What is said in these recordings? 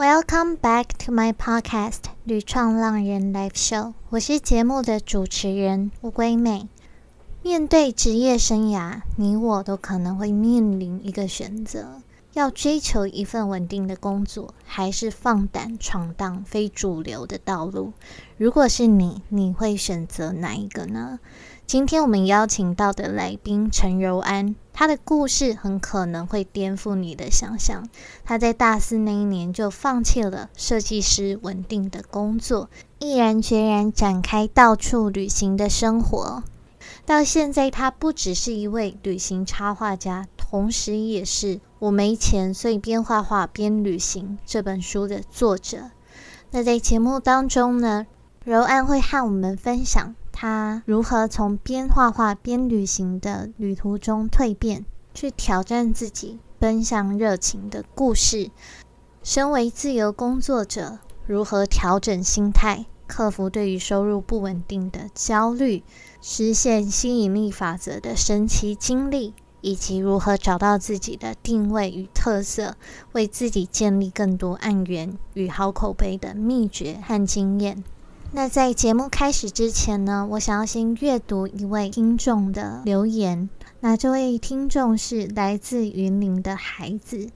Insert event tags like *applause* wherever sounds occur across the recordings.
Welcome back to my podcast《旅创浪人 Live Show》。我是节目的主持人乌龟妹。面对职业生涯，你我都可能会面临一个选择：要追求一份稳定的工作，还是放胆闯荡非主流的道路？如果是你，你会选择哪一个呢？今天我们邀请到的来宾陈柔安，他的故事很可能会颠覆你的想象。他在大四那一年就放弃了设计师稳定的工作，毅然决然展开到处旅行的生活。到现在，他不只是一位旅行插画家，同时也是《我没钱，所以边画画边旅行》这本书的作者。那在节目当中呢，柔安会和我们分享。他如何从边画画边旅行的旅途中蜕变，去挑战自己，奔向热情的故事？身为自由工作者，如何调整心态，克服对于收入不稳定的焦虑，实现吸引力法则的神奇经历，以及如何找到自己的定位与特色，为自己建立更多案源与好口碑的秘诀和经验？那在节目开始之前呢，我想要先阅读一位听众的留言。那这位听众是来自云林的孩子，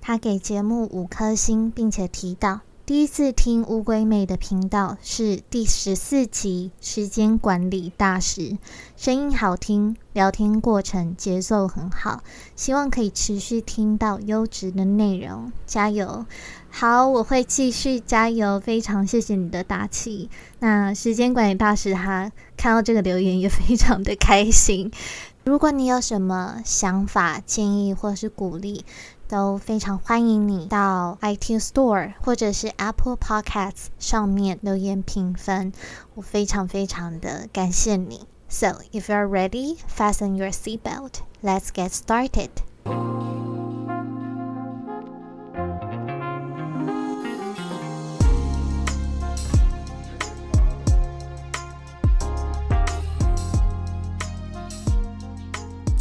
他给节目五颗星，并且提到。第一次听乌龟妹的频道是第十四集《时间管理大师》，声音好听，聊天过程节奏很好，希望可以持续听到优质的内容，加油！好，我会继续加油，非常谢谢你的打气。那时间管理大师他看到这个留言也非常的开心。如果你有什么想法、建议或是鼓励，都非常欢迎你到 iTunes Store 或者是 Apple Podcasts 上面留言评分，我非常非常的感谢你。So if you're ready, fasten your seatbelt. Let's get started.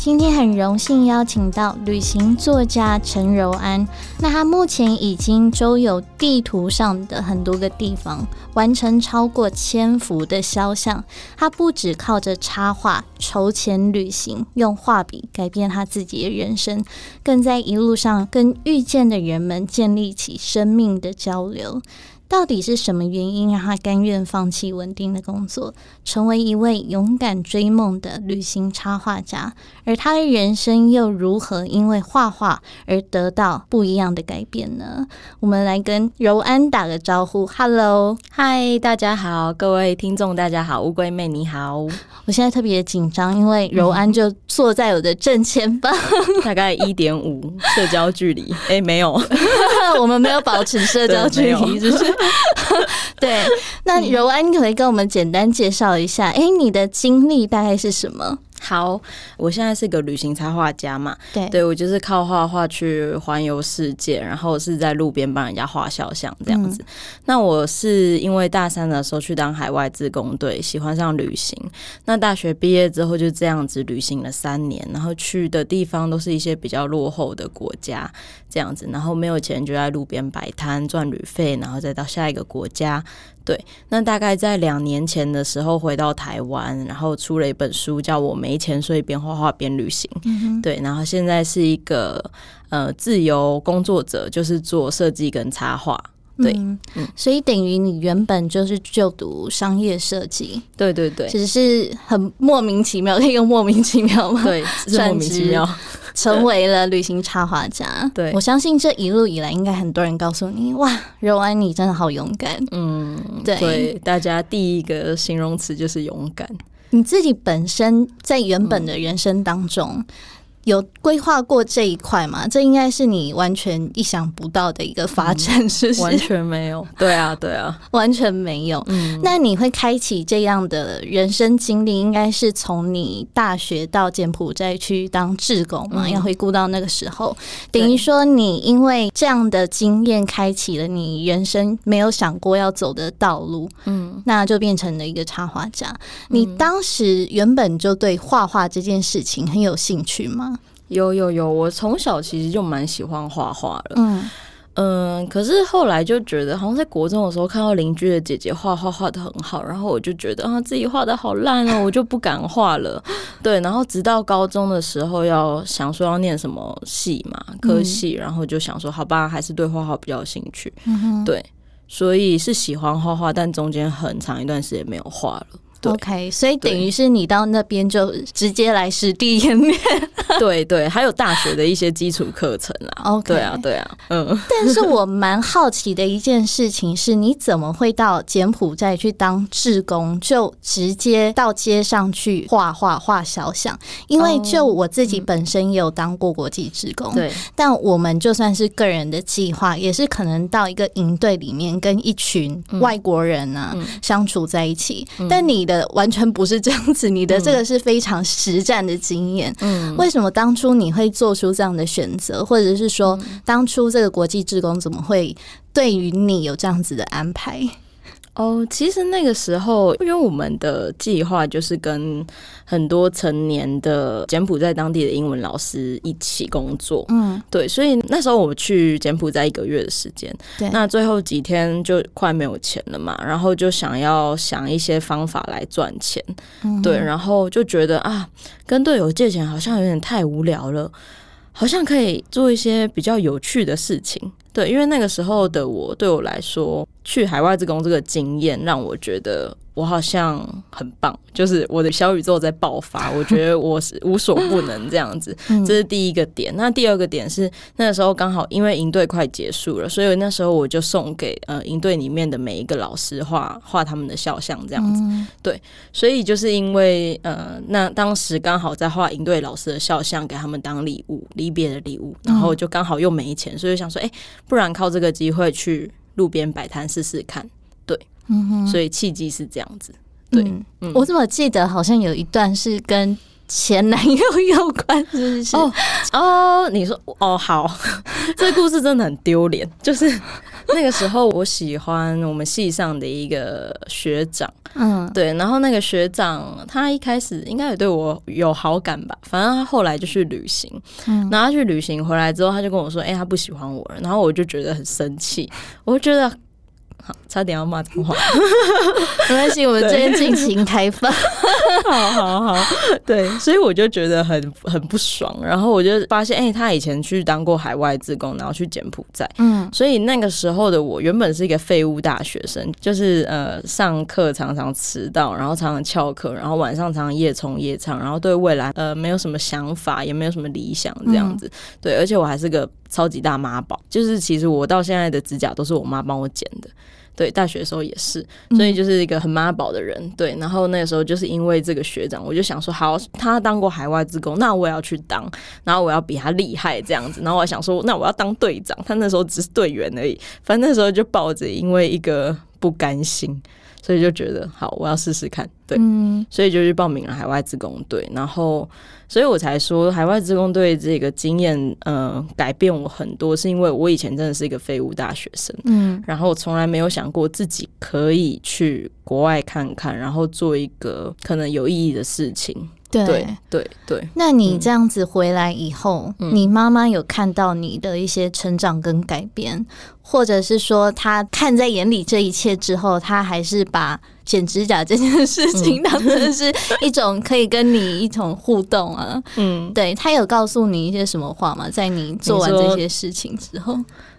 今天很荣幸邀请到旅行作家陈柔安。那他目前已经周游地图上的很多个地方，完成超过千幅的肖像。他不只靠着插画筹钱旅行，用画笔改变他自己的人生，更在一路上跟遇见的人们建立起生命的交流。到底是什么原因让他甘愿放弃稳定的工作，成为一位勇敢追梦的旅行插画家？而他的人生又如何因为画画而得到不一样的改变呢？我们来跟柔安打个招呼，Hello，嗨，大家好，各位听众大家好，乌龟妹你好，我现在特别紧张，因为柔安就坐在我的正前方，*laughs* 大概一点五社交距离，哎，没有，*laughs* 我们没有保持社交距离，就是。*laughs* 对，那柔安，你可以跟我们简单介绍一下，哎，你的经历大概是什么？好，我现在是个旅行插画家嘛，对，对我就是靠画画去环游世界，然后是在路边帮人家画肖像这样子。那我是因为大三的时候去当海外自工队，喜欢上旅行。那大学毕业之后就这样子旅行了三年，然后去的地方都是一些比较落后的国家这样子，然后没有钱就在路边摆摊赚旅费，然后再到下一个国家。对，那大概在两年前的时候回到台湾，然后出了一本书，叫我没钱，所以边画画边旅行。对，然后现在是一个呃自由工作者，就是做设计跟插画。对，所以等于你原本就是就读商业设计。对对对，只是很莫名其妙，可以用莫名其妙吗？对，莫名其妙。成为了旅行插画家，对我相信这一路以来，应该很多人告诉你，哇，柔安你真的好勇敢。嗯，对，大家第一个形容词就是勇敢。你自己本身在原本的人生当中。有规划过这一块吗？这应该是你完全意想不到的一个发展，是不是？完全没有。*laughs* 对啊，对啊，完全没有。嗯，那你会开启这样的人生经历，应该是从你大学到柬埔寨去当志工嘛？要回顾到那个时候，等于说你因为这样的经验，开启了你人生没有想过要走的道路。嗯，那就变成了一个插画家。你当时原本就对画画这件事情很有兴趣吗？有有有，我从小其实就蛮喜欢画画的。嗯嗯，可是后来就觉得，好像在国中的时候看到邻居的姐姐画画画的很好，然后我就觉得啊，自己画的好烂哦，我就不敢画了。*laughs* 对，然后直到高中的时候，要想说要念什么系嘛，科系，然后就想说，好吧，还是对画画比较有兴趣。对，所以是喜欢画画，但中间很长一段时间没有画了。OK，所以等于是你到那边就直接来实地演练，*laughs* 对对，还有大学的一些基础课程啦。OK，对啊对啊，嗯。但是我蛮好奇的一件事情是，你怎么会到柬埔寨去当志工，就直接到街上去画画画小像？因为就我自己本身也有当过国际志工，对。但我们就算是个人的计划，也是可能到一个营队里面跟一群外国人啊相处在一起，但你。的完全不是这样子，你的这个是非常实战的经验。嗯，为什么当初你会做出这样的选择，或者是说当初这个国际职工怎么会对于你有这样子的安排？哦，其实那个时候，因为我们的计划就是跟很多成年的柬埔寨当地的英文老师一起工作，嗯，对，所以那时候我去柬埔寨一个月的时间，对，那最后几天就快没有钱了嘛，然后就想要想一些方法来赚钱，对，然后就觉得啊，跟队友借钱好像有点太无聊了，好像可以做一些比较有趣的事情。对，因为那个时候的我，对我来说，去海外自工这个经验让我觉得。我好像很棒，就是我的小宇宙在爆发，*laughs* 我觉得我是无所不能这样子，这是第一个点。那第二个点是那时候刚好因为营队快结束了，所以那时候我就送给呃营队里面的每一个老师画画他们的肖像这样子。对，所以就是因为呃那当时刚好在画营队老师的肖像给他们当礼物，离别的礼物，然后就刚好又没钱，所以想说，哎，不然靠这个机会去路边摆摊试试看。嗯哼，所以契机是这样子。对，我怎么记得好像有一段是跟前男友有关，是不是？哦哦，你说哦，好，*laughs* 这故事真的很丢脸。就是那个时候，我喜欢我们系上的一个学长，嗯，对。然后那个学长他一开始应该也对我有好感吧，反正他后来就去旅行，嗯，然后他去旅行回来之后，他就跟我说：“哎，他不喜欢我了。”然后我就觉得很生气，我就觉得。差点要骂脏话，*laughs* 没关系，我们这边尽情开放。*laughs* 好好好，对，所以我就觉得很很不爽，然后我就发现，哎，他以前去当过海外自工，然后去柬埔寨，嗯，所以那个时候的我原本是一个废物大学生，就是呃，上课常常迟到，然后常常翘课，然后晚上常常夜冲夜唱，然后对未来呃没有什么想法，也没有什么理想这样子，对，而且我还是个超级大妈宝，就是其实我到现在的指甲都是我妈帮我剪的。对，大学的时候也是，所以就是一个很妈宝的人。对，然后那个时候就是因为这个学长，我就想说，好，他当过海外职工，那我也要去当，然后我要比他厉害这样子。然后我想说，那我要当队长，他那时候只是队员而已。反正那时候就抱着因为一个不甘心，所以就觉得好，我要试试看。对，所以就去报名了海外职工队，然后。所以我才说海外职工队这个经验，呃，改变我很多，是因为我以前真的是一个废物大学生，嗯，然后从来没有想过自己可以去国外看看，然后做一个可能有意义的事情。对对对，那你这样子回来以后，你妈妈有看到你的一些成长跟改变，或者是说她看在眼里这一切之后，她还是把剪指甲这件事情当成是一种可以跟你一种互动啊？嗯，对她有告诉你一些什么话吗？在你做完这些事情之后，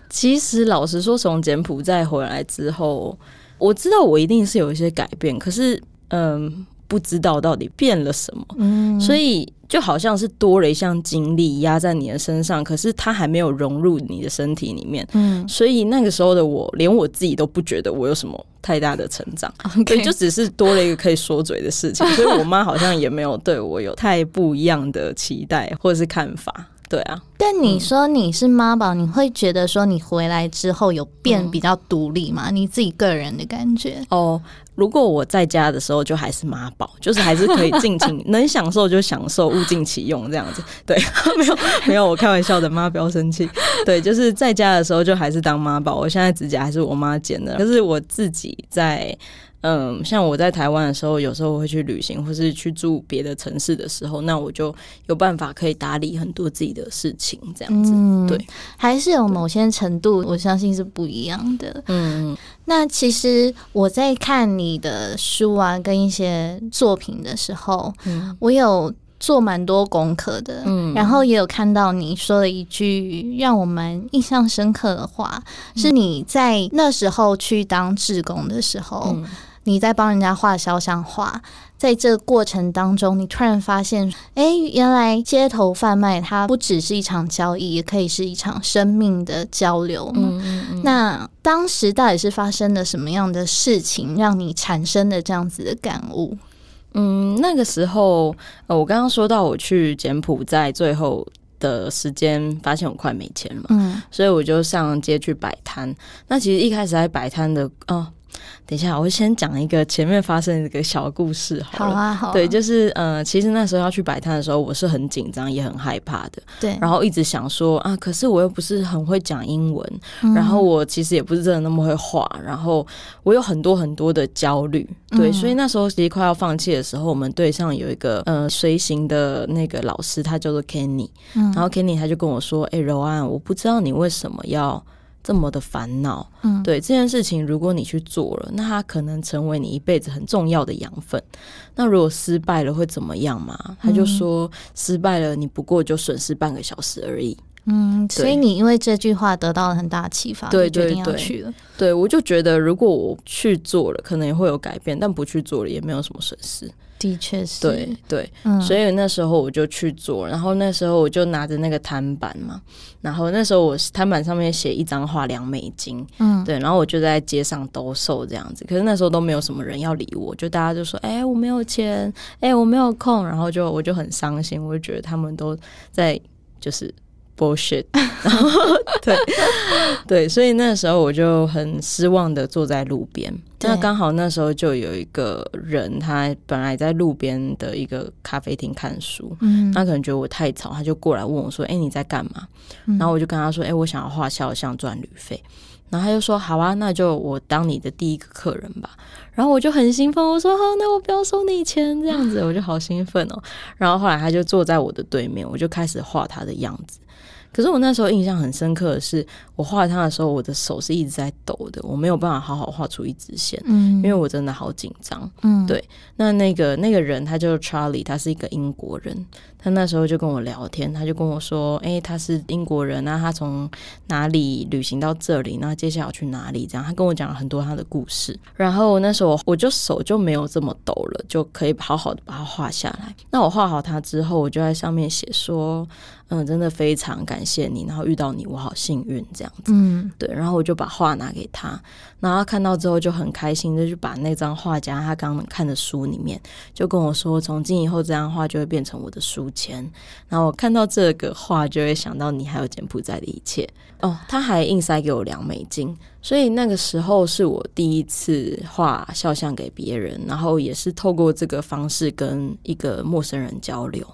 其实老实说，从柬埔寨回来之后，我知道我一定是有一些改变，可是嗯。不知道到底变了什么，嗯，所以就好像是多了一项经历压在你的身上，可是它还没有融入你的身体里面，嗯，所以那个时候的我，连我自己都不觉得我有什么太大的成长，*laughs* 对，就只是多了一个可以说嘴的事情，所以我妈好像也没有对我有太不一样的期待或者是看法。对啊，但你说你是妈宝，你会觉得说你回来之后有变比较独立吗？你自己个人的感觉？哦，如果我在家的时候就还是妈宝，就是还是可以尽情 *laughs* 能享受就享受，物尽其用这样子。对，*laughs* 没有没有，我开玩笑的，妈不要生气。对，就是在家的时候就还是当妈宝。我现在指甲还是我妈剪的，可是我自己在。嗯，像我在台湾的时候，有时候会去旅行，或是去住别的城市的时候，那我就有办法可以打理很多自己的事情，这样子。对，还是有某些程度，我相信是不一样的。嗯，那其实我在看你的书啊，跟一些作品的时候，我有做蛮多功课的。嗯，然后也有看到你说了一句让我们印象深刻的话，是你在那时候去当志工的时候。你在帮人家画肖像画，在这个过程当中，你突然发现，哎，原来街头贩卖它不只是一场交易，也可以是一场生命的交流。嗯嗯嗯。那当时到底是发生了什么样的事情，让你产生了这样子的感悟？嗯，那个时候，呃，我刚刚说到我去柬埔寨最后的时间，发现我快没钱了，嗯，所以我就上街去摆摊。那其实一开始在摆摊的，哦。等一下，我先讲一个前面发生的一个小故事。好啊，好。对，就是呃，其实那时候要去摆摊的时候，我是很紧张，也很害怕的。对。然后一直想说啊，可是我又不是很会讲英文，然后我其实也不是真的那么会画，然后我有很多很多的焦虑。对，所以那时候其实快要放弃的时候，我们队上有一个呃随行的那个老师，他叫做 Kenny。嗯。然后 Kenny 他就跟我说：“哎，柔安，我不知道你为什么要。”这么的烦恼，嗯，对这件事情，如果你去做了，那它可能成为你一辈子很重要的养分。那如果失败了会怎么样嘛？他就说，失败了，你不过就损失半个小时而已。嗯，所以你因为这句话得到了很大的启发，对，决定要去了。对，我就觉得如果我去做了，可能也会有改变；但不去做了，也没有什么损失。的确是，对对，所以那时候我就去做，然后那时候我就拿着那个摊板嘛，然后那时候我摊板上面写一张画两美金，嗯，对，然后我就在街上兜售这样子，可是那时候都没有什么人要理我，就大家就说，哎，我没有钱，哎，我没有空，然后就我就很伤心，我就觉得他们都在就是。Bullshit，*laughs* 然后对对，所以那时候我就很失望的坐在路边。那刚好那时候就有一个人，他本来在路边的一个咖啡厅看书，嗯，他可能觉得我太吵，他就过来问我说：“哎，你在干嘛？”然后我就跟他说：“哎，我想要画肖像赚旅费。”然后他就说：“好啊，那就我当你的第一个客人吧。”然后我就很兴奋，我说：“好，那我不要收你钱。”这样子我就好兴奋哦。然后后来他就坐在我的对面，我就开始画他的样子。可是我那时候印象很深刻的是，我画它的时候，我的手是一直在抖的，我没有办法好好画出一直线，嗯，因为我真的好紧张，嗯，对。那那个那个人他叫 Charlie，他是一个英国人，他那时候就跟我聊天，他就跟我说，哎，他是英国人，那他从哪里旅行到这里，那接下来要去哪里？这样，他跟我讲了很多他的故事。然后那时候我就手就没有这么抖了，就可以好好的把它画下来。那我画好它之后，我就在上面写说。嗯，真的非常感谢你，然后遇到你，我好幸运这样子。嗯，对，然后我就把画拿给他，然后看到之后就很开心，就去把那张画夹他刚刚看的书里面，就跟我说，从今以后这张画就会变成我的书签。然后我看到这个画，就会想到你还有柬埔寨的一切。哦，他还硬塞给我两美金。所以那个时候是我第一次画肖像给别人，然后也是透过这个方式跟一个陌生人交流，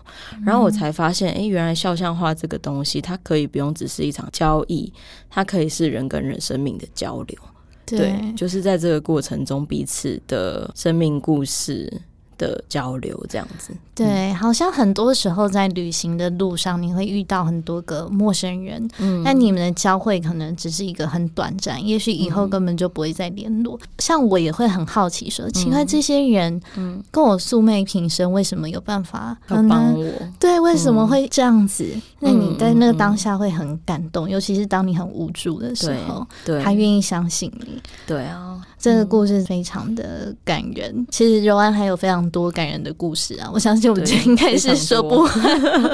然后我才发现，哎，原来肖像画这个东西，它可以不用只是一场交易，它可以是人跟人生命的交流。对，就是在这个过程中彼此的生命故事。的交流这样子，对，好像很多时候在旅行的路上，你会遇到很多个陌生人，嗯，那你们的交汇可能只是一个很短暂，也许以后根本就不会再联络。像我也会很好奇，说，奇怪，这些人，嗯，跟我素昧平生，为什么有办法帮我？对，为什么会这样子？那你在那个当下会很感动，尤其是当你很无助的时候，对，他愿意相信你，对啊。这个故事非常的感人。其实柔安还有非常多感人的故事啊，我相信我们应该是说不完。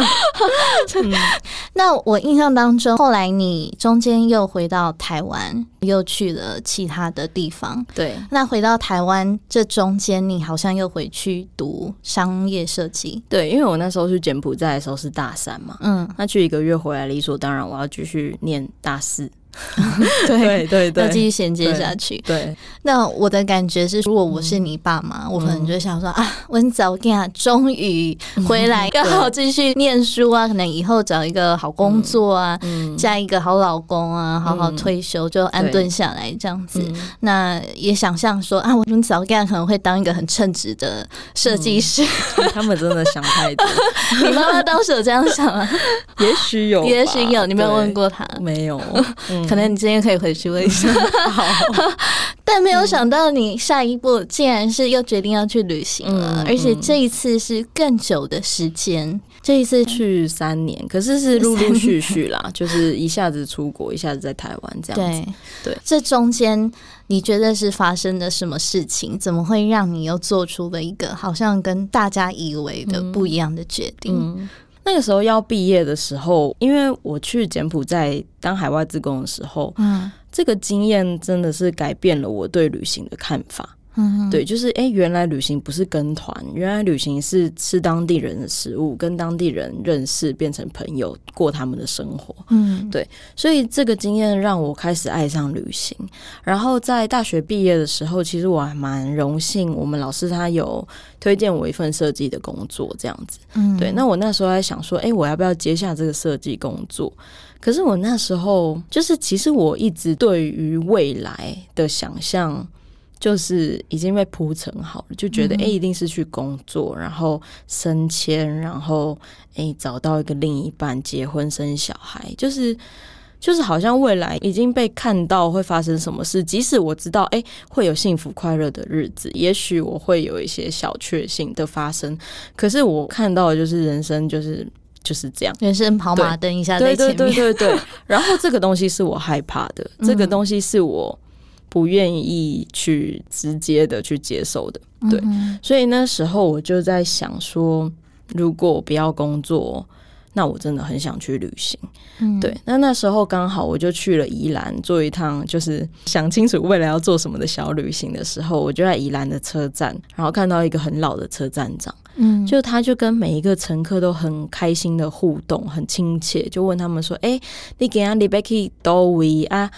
*laughs* *laughs* 那我印象当中，后来你中间又回到台湾，又去了其他的地方。对，那回到台湾这中间，你好像又回去读商业设计。对，因为我那时候去柬埔寨的时候是大三嘛，嗯，那去一个月回来理所当然，我要继续念大四。*laughs* 对对对，要继续衔接下去。对，那我的感觉是，如果我是你爸妈，我可能就想说啊，温早啊，终于回来，刚好好继续念书啊，可能以后找一个好工作啊，嫁一个好老公啊，好好退休就安顿下来这样子。那也想象说啊，我温早啊可能会当一个很称职的设计师。*laughs* 他们真的想太多。*laughs* 你妈妈当时有这样想吗？也许有，也许有，你没有问过他？没有。可能你今天可以回去问一下，好。*laughs* 但没有想到你下一步竟然是又决定要去旅行了，而且这一次是更久的时间。这一次去三年，可是是陆陆续续啦，就是一下子出国，一下子在台湾这样子。对，这中间你觉得是发生了什么事情？怎么会让你又做出了一个好像跟大家以为的不一样的决定？那个时候要毕业的时候，因为我去柬埔寨当海外自工的时候，嗯，这个经验真的是改变了我对旅行的看法。嗯，对，就是哎，原来旅行不是跟团，原来旅行是吃当地人的食物，跟当地人认识，变成朋友，过他们的生活。嗯，对，所以这个经验让我开始爱上旅行。然后在大学毕业的时候，其实我还蛮荣幸，我们老师他有推荐我一份设计的工作，这样子。嗯，对，那我那时候还想说，哎，我要不要接下这个设计工作？可是我那时候就是，其实我一直对于未来的想象。就是已经被铺成好了，就觉得哎，一定是去工作，然后升迁，然后哎，找到一个另一半，结婚生小孩，就是就是好像未来已经被看到会发生什么事。即使我知道哎，会有幸福快乐的日子，也许我会有一些小确幸的发生，可是我看到的就是人生就是就是这样，人生跑马灯一下在前面，对对对。然后这个东西是我害怕的，*laughs* 这个东西是我。不愿意去直接的去接受的，对，所以那时候我就在想说，如果我不要工作，那我真的很想去旅行。对，那那时候刚好我就去了宜兰做一趟，就是想清楚未来要做什么的小旅行的时候，我就在宜兰的车站，然后看到一个很老的车站长，嗯，就他就跟每一个乘客都很开心的互动，很亲切，就问他们说：“哎，你给阿李贝克多维啊？”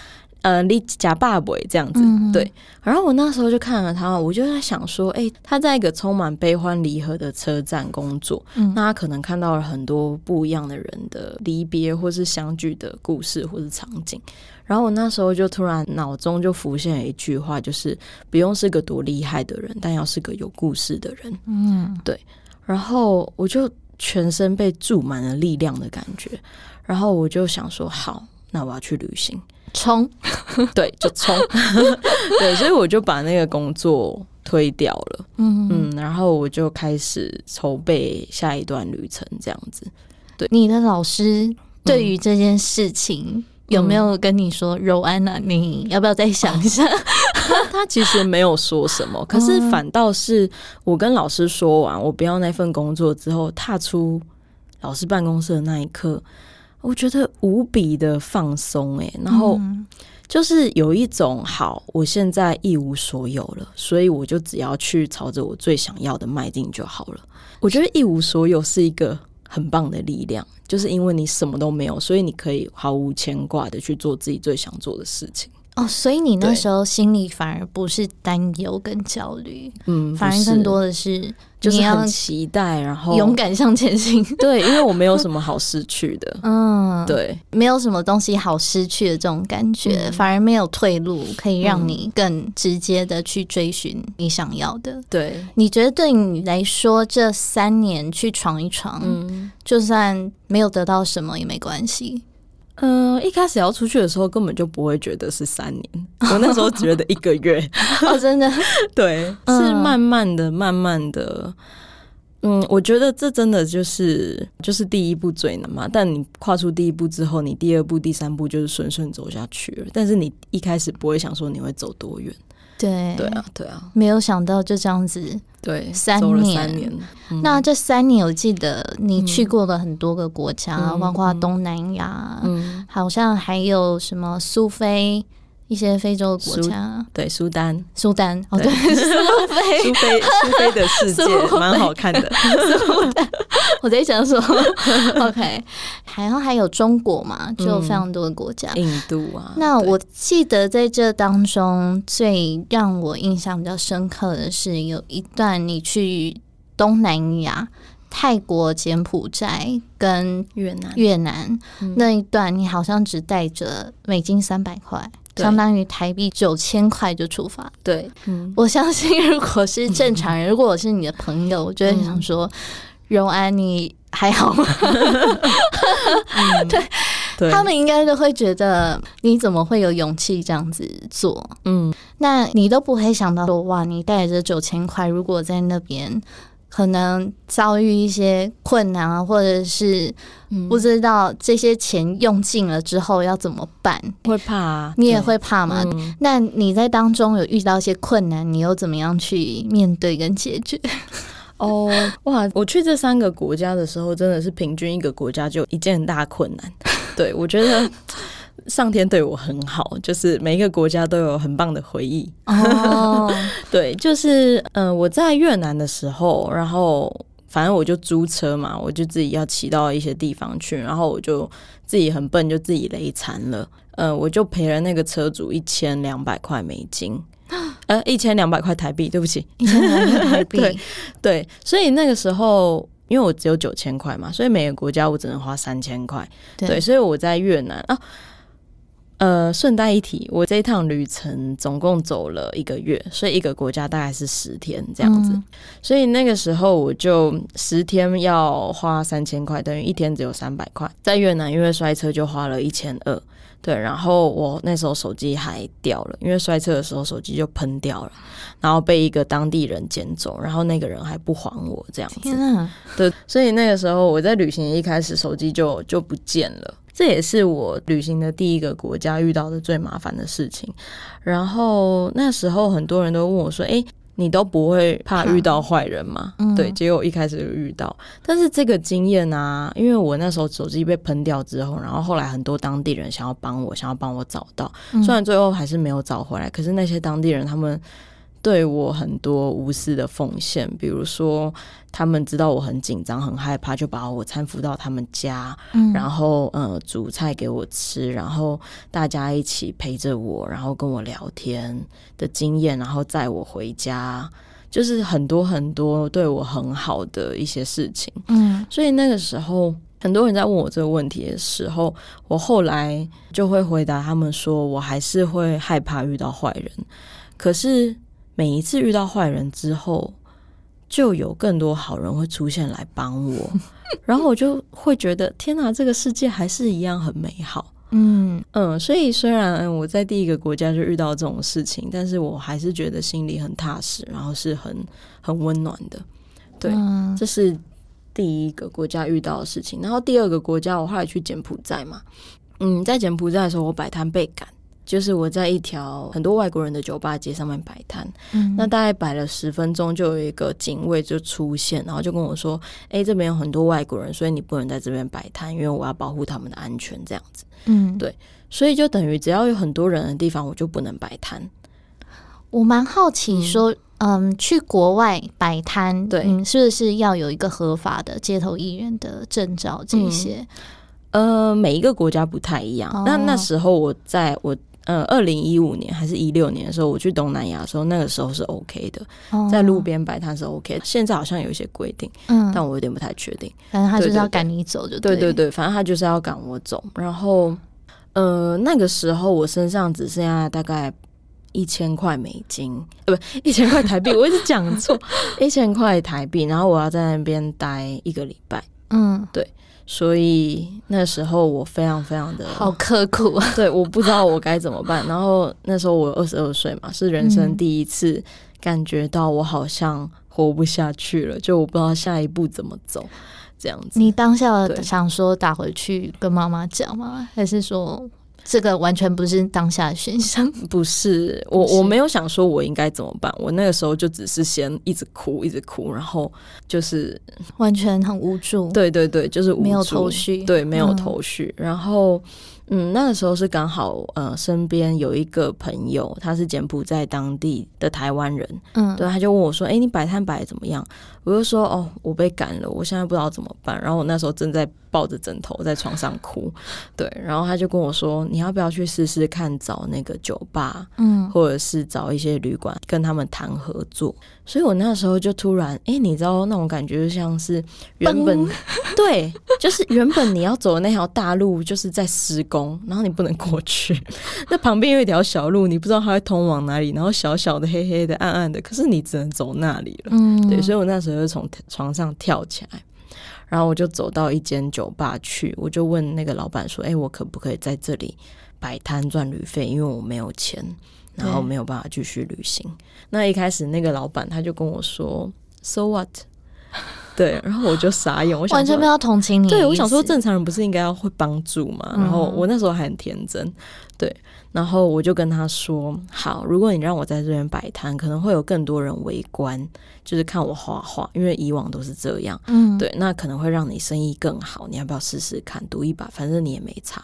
呃，你假爸爸这样子，对。然后我那时候就看了他，我就在想说，哎，他在一个充满悲欢离合的车站工作，那他可能看到了很多不一样的人的离别或是相聚的故事或是场景。然后我那时候就突然脑中就浮现了一句话，就是不用是个多厉害的人，但要是个有故事的人。嗯，对。然后我就全身被注满了力量的感觉，然后我就想说，好，那我要去旅行。冲，*laughs* 对，就冲，*laughs* 对，所以我就把那个工作推掉了，嗯。嗯，然后我就开始筹备下一段旅程，这样子。对，你的老师对于这件事情有没有跟你说，柔安啊，你要不要再想一下？他其实没有说什么，可是反倒是我跟老师说完我不要那份工作之后，踏出老师办公室的那一刻。我觉得无比的放松诶，然后就是有一种好，我现在一无所有了，所以我就只要去朝着我最想要的迈进就好了。我觉得一无所有是一个很棒的力量，就是因为你什么都没有，所以你可以毫无牵挂的去做自己最想做的事情。哦，所以你那时候心里反而不是担忧跟焦虑，嗯，反而更多的是就是很期待，然后勇敢向前行。*laughs* 对，因为我没有什么好失去的，*laughs* 嗯，对，没有什么东西好失去的这种感觉，反而没有退路可以让你更直接的去追寻你想要的。对，你觉得对你来说这三年去闯一闯，嗯，就算没有得到什么也没关系。嗯，一开始要出去的时候，根本就不会觉得是三年。我那时候觉得一个月，*laughs* 哦，真的，*laughs* 对，是慢慢的、慢慢的。嗯，我觉得这真的就是就是第一步最难嘛。但你跨出第一步之后，你第二步、第三步就是顺顺走下去了。但是你一开始不会想说你会走多远。对。对啊，对啊，没有想到就这样子，对，三年。那这三年，我记得你去过了很多个国家，包括东南亚，嗯，好像还有什么苏菲、一些非洲的国家，对，苏丹、苏丹，哦，对，苏菲、苏菲、*laughs* 苏菲的世界蛮好看的。*laughs* 我在想说，*laughs* OK，然后还有中国嘛，就有非常多的国家，印度啊。那我记得在这当中，最让我印象比较深刻的是，有一段你去东南亚。泰国、柬埔寨跟越南，越南那一段，你好像只带着美金三百块，相当于台币九千块就出发。对，我相信如果是正常人，*laughs* 如果我是你的朋友，我就会想说：“荣安，你还好吗？” *laughs* 对，他们应该都会觉得你怎么会有勇气这样子做？嗯，那你都不会想到说：“哇，你带着九千块，如果在那边。”可能遭遇一些困难啊，或者是不知道这些钱用尽了之后要怎么办，会怕，啊你也会怕吗？那你在当中有遇到一些困难，你又怎么样去面对跟解决？*laughs* 哦，哇！我去这三个国家的时候，真的是平均一个国家就一件很大困难。对我觉得。上天对我很好，就是每一个国家都有很棒的回忆。哦，*laughs* 对，就是嗯，我在越南的时候，然后反正我就租车嘛，我就自己要骑到一些地方去，然后我就自己很笨，就自己累残了。嗯，我就赔了那个车主一千两百块美金，*gasps* 呃，一千两百块台币，对不起，一千两百台币。*laughs* 对对，所以那个时候，因为我只有九千块嘛，所以每个国家我只能花三千块。对，所以我在越南啊。呃，顺带一提，我这一趟旅程总共走了一个月，所以一个国家大概是十天这样子。所以那个时候我就十天要花三千块，等于一天只有三百块。在越南因为摔车就花了一千二，对。然后我那时候手机还掉了，因为摔车的时候手机就喷掉了，然后被一个当地人捡走，然后那个人还不还我这样子。天啊！对，所以那个时候我在旅行一开始手机就就不见了。这也是我旅行的第一个国家遇到的最麻烦的事情。然后那时候很多人都问我说：“哎，你都不会怕遇到坏人吗？”对，结果一开始就遇到。但是这个经验啊，因为我那时候手机被喷掉之后，然后后来很多当地人想要帮我，想要帮我找到，虽然最后还是没有找回来，可是那些当地人他们。对我很多无私的奉献，比如说他们知道我很紧张、很害怕，就把我搀扶到他们家，然后呃煮菜给我吃，然后大家一起陪着我，然后跟我聊天的经验，然后载我回家，就是很多很多对我很好的一些事情。嗯，所以那个时候很多人在问我这个问题的时候，我后来就会回答他们说，我还是会害怕遇到坏人，可是。每一次遇到坏人之后，就有更多好人会出现来帮我，*laughs* 然后我就会觉得天哪，这个世界还是一样很美好。嗯嗯，所以虽然我在第一个国家就遇到这种事情，但是我还是觉得心里很踏实，然后是很很温暖的。对，这是第一个国家遇到的事情。然后第二个国家，我后来去柬埔寨嘛，嗯，在柬埔寨的时候，我摆摊被赶。就是我在一条很多外国人的酒吧街上面摆摊，那大概摆了十分钟，就有一个警卫就出现，然后就跟我说：“哎，这边有很多外国人，所以你不能在这边摆摊，因为我要保护他们的安全。”这样子，嗯，对，所以就等于只要有很多人的地方，我就不能摆摊。我蛮好奇，说，嗯，去国外摆摊，对，是不是要有一个合法的街头艺人的证照？这些，呃，每一个国家不太一样。那那时候我在我。呃，二零一五年还是一六年的时候，我去东南亚的时候，那个时候是 OK 的，在路边摆摊是 OK。现在好像有一些规定，嗯，但我有点不太确定。反正他就是要赶你走，就对对对，反正他就是要赶我走。然后，呃，那个时候我身上只剩下大概一千块美金，呃，不，一千块台币，*laughs* 我一直讲错，一千块台币。然后我要在那边待一个礼拜，嗯，对。所以那时候我非常非常的好刻苦，*laughs* 对，我不知道我该怎么办。然后那时候我二十二岁嘛，是人生第一次感觉到我好像活不下去了，就我不知道下一步怎么走，这样子。你当下想说打回去跟妈妈讲吗？还是说？这个完全不是当下的选项，*laughs* 不是我，我没有想说我应该怎么办。我那个时候就只是先一直哭，一直哭，然后就是完全很无助。对对对，就是没有头绪，对，没有头绪。然后，嗯，那个时候是刚好呃，身边有一个朋友，他是柬埔寨当地的台湾人，嗯，对，他就问我说：“哎、你摆摊摆的怎么样？”我就说：“哦，我被赶了，我现在不知道怎么办。”然后我那时候正在抱着枕头在床上哭，对，然后他就跟我说：“你要不要去试试看找那个酒吧，嗯，或者是找一些旅馆跟他们谈合作？”所以我那时候就突然，哎、你知道那种感觉，就像是原本 *laughs* 对，就是原本你要走的那条大路就是在施工，然后你不能过去，那旁边有一条小路，你不知道它会通往哪里，然后小小的、黑黑的、暗暗的，可是你只能走那里了。嗯，对，所以我那时候就从床上跳起来，然后我就走到一间酒吧去，我就问那个老板说：“哎、我可不可以在这里摆摊赚旅费？因为我没有钱，然后没有办法继续旅行。”那一开始那个老板他就跟我说：“So what？” *laughs* 对，然后我就傻眼，我想完全没有同情你。对，我想说正常人不是应该要会帮助嘛？然后我那时候还很天真，对，然后我就跟他说：“好，如果你让我在这边摆摊，可能会有更多人围观，就是看我画画，因为以往都是这样。嗯，对，那可能会让你生意更好，你要不要试试看，赌一把？反正你也没差。”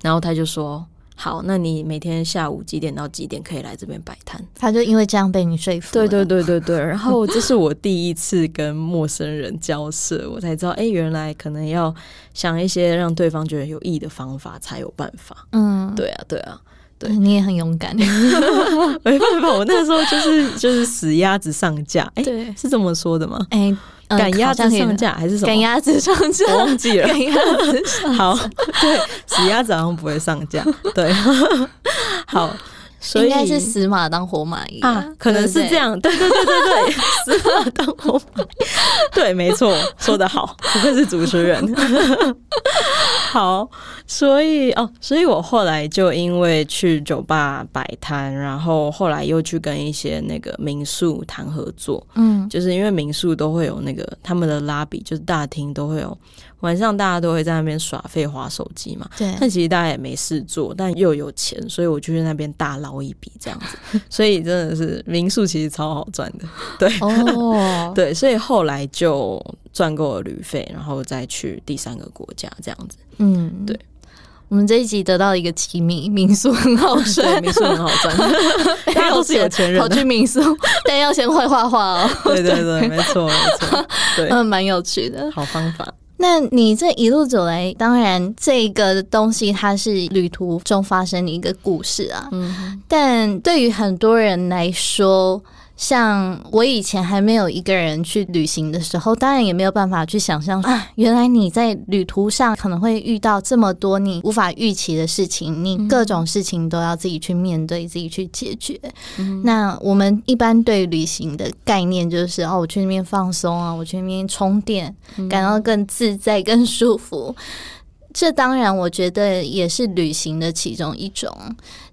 然后他就说：“好，那你每天下午几点到几点可以来这边摆摊？”他就因为这样被你说服。对对，对对对，然后这是我第一次跟陌生人交涉，我才知道，哎，原来可能要想一些让对方觉得有益的方法才有办法。嗯，对啊，对啊，对你也很勇敢。*laughs* 没办法，我那时候就是就是死鸭子上架，哎，对，是这么说的吗？哎，欸赶鸭子上架还是什么？赶鸭子上架，我忘记了。赶鸭子上 *laughs* 好，对，死鸭子好像不会上架。对，*laughs* 好，所以应该是死马当活马医啊，可能是这。样，对对对对对，*laughs* 死马当活马医，对，没错，说得好，不愧是主持人。*laughs* 好，所以哦，所以我后来就因为去酒吧摆摊，然后后来又去跟一些那个民宿谈合作，嗯。就是因为民宿都会有那个他们的拉比，就是大厅都会有，晚上大家都会在那边耍废划手机嘛。对，但其实大家也没事做，但又有钱，所以我就去那边大捞一笔这样子。*laughs* 所以真的是民宿其实超好赚的，*laughs* 对、哦，*laughs* 对，所以后来就赚够了旅费，然后再去第三个国家这样子。嗯，对。我们这一集得到一个提名，民宿很好对，赚，民宿很好赚，大家都是有钱人跑啊。去民宿，但要先会画画哦，对对对，没错没错，对，嗯，蛮有趣的。好方法。那你这一路走来，当然这个东西它是旅途中发生的一个故事啊，嗯，但对于很多人来说，像我以前还没有一个人去旅行的时候，当然也没有办法去想象啊，原来你在旅途上可能会遇到这么多你无法预期的事情，你各种事情都要自己去面对、自己去解决。那我们一般对旅行的概念就是哦，我去那边放松啊，我去那边充电，感到更自在、更舒服。这当然，我觉得也是旅行的其中一种。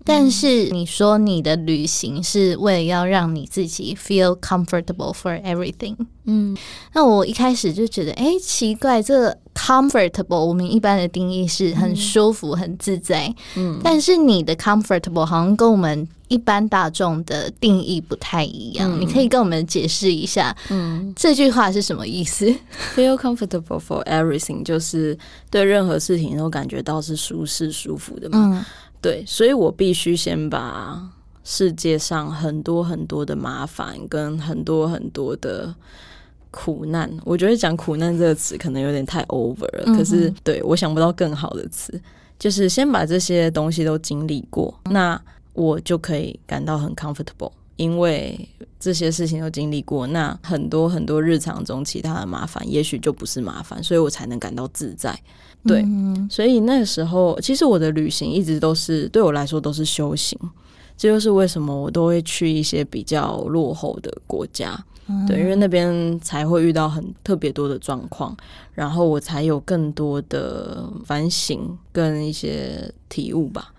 但是你说你的旅行是为了要让你自己 feel comfortable for everything，嗯，那我一开始就觉得，哎，奇怪，这个 comfortable 我们一般的定义是很舒服、很自在，嗯，但是你的 comfortable 好像跟我们一般大众的定义不太一样。嗯你可以跟我们解释一下，嗯这句话是什么意思？*laughs* feel comfortable for everything，就是对任何事情都感觉到是舒适舒服的嘛。嗯对，所以我必须先把世界上很多很多的麻烦跟很多很多的苦难，我觉得讲苦难这个词可能有点太 over 了，嗯可是对我想不到更好的词，就是先把这些东西都经历过，那我就可以感到很 comfortable。因为这些事情都经历过，那很多很多日常中其他的麻烦，也许就不是麻烦，所以我才能感到自在。对嗯所以那个时候，其实我的旅行一直都是对我来说都是修行，这就是为什么我都会去一些比较落后的国家，嗯对，因为那边才会遇到很特别多的状况，然后我才有更多的反省跟一些体悟吧。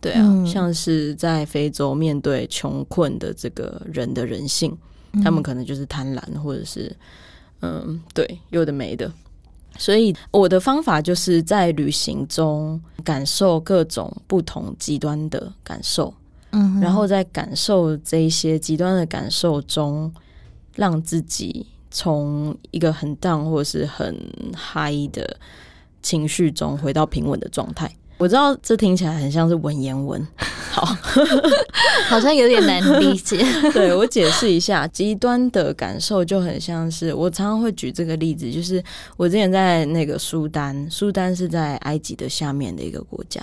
对啊，嗯像是在非洲面对穷困的这个人的人性，他们可能就是贪婪，或者是嗯，对，有的没的。所以我的方法就是在旅行中感受各种不同极端的感受，嗯然后在感受这一些极端的感受中，让自己从一个很 down 或者是很嗨的情绪中回到平稳的状态。我知道这听起来很像是文言文，*laughs* 好，*laughs* 好像有点难理解。*laughs* 对我解释一下，极端的感受就很像是我常常会举这个例子，就是我之前在那个苏丹，苏丹是在埃及的下面的一个国家。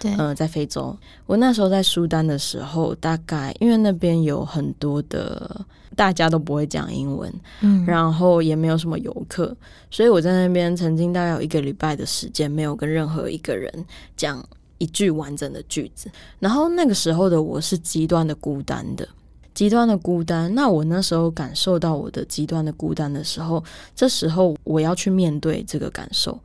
对，呃，在非洲，我那时候在苏丹的时候，大概因为那边有很多的大家都不会讲英文，嗯，然后也没有什么游客，所以我在那边曾经大概有一个礼拜的时间没有跟任何一个人讲一句完整的句子。然后那个时候的我是极端的孤单的，极端的孤单。那我那时候感受到我的极端的孤单的时候，这时候我要去面对这个感受，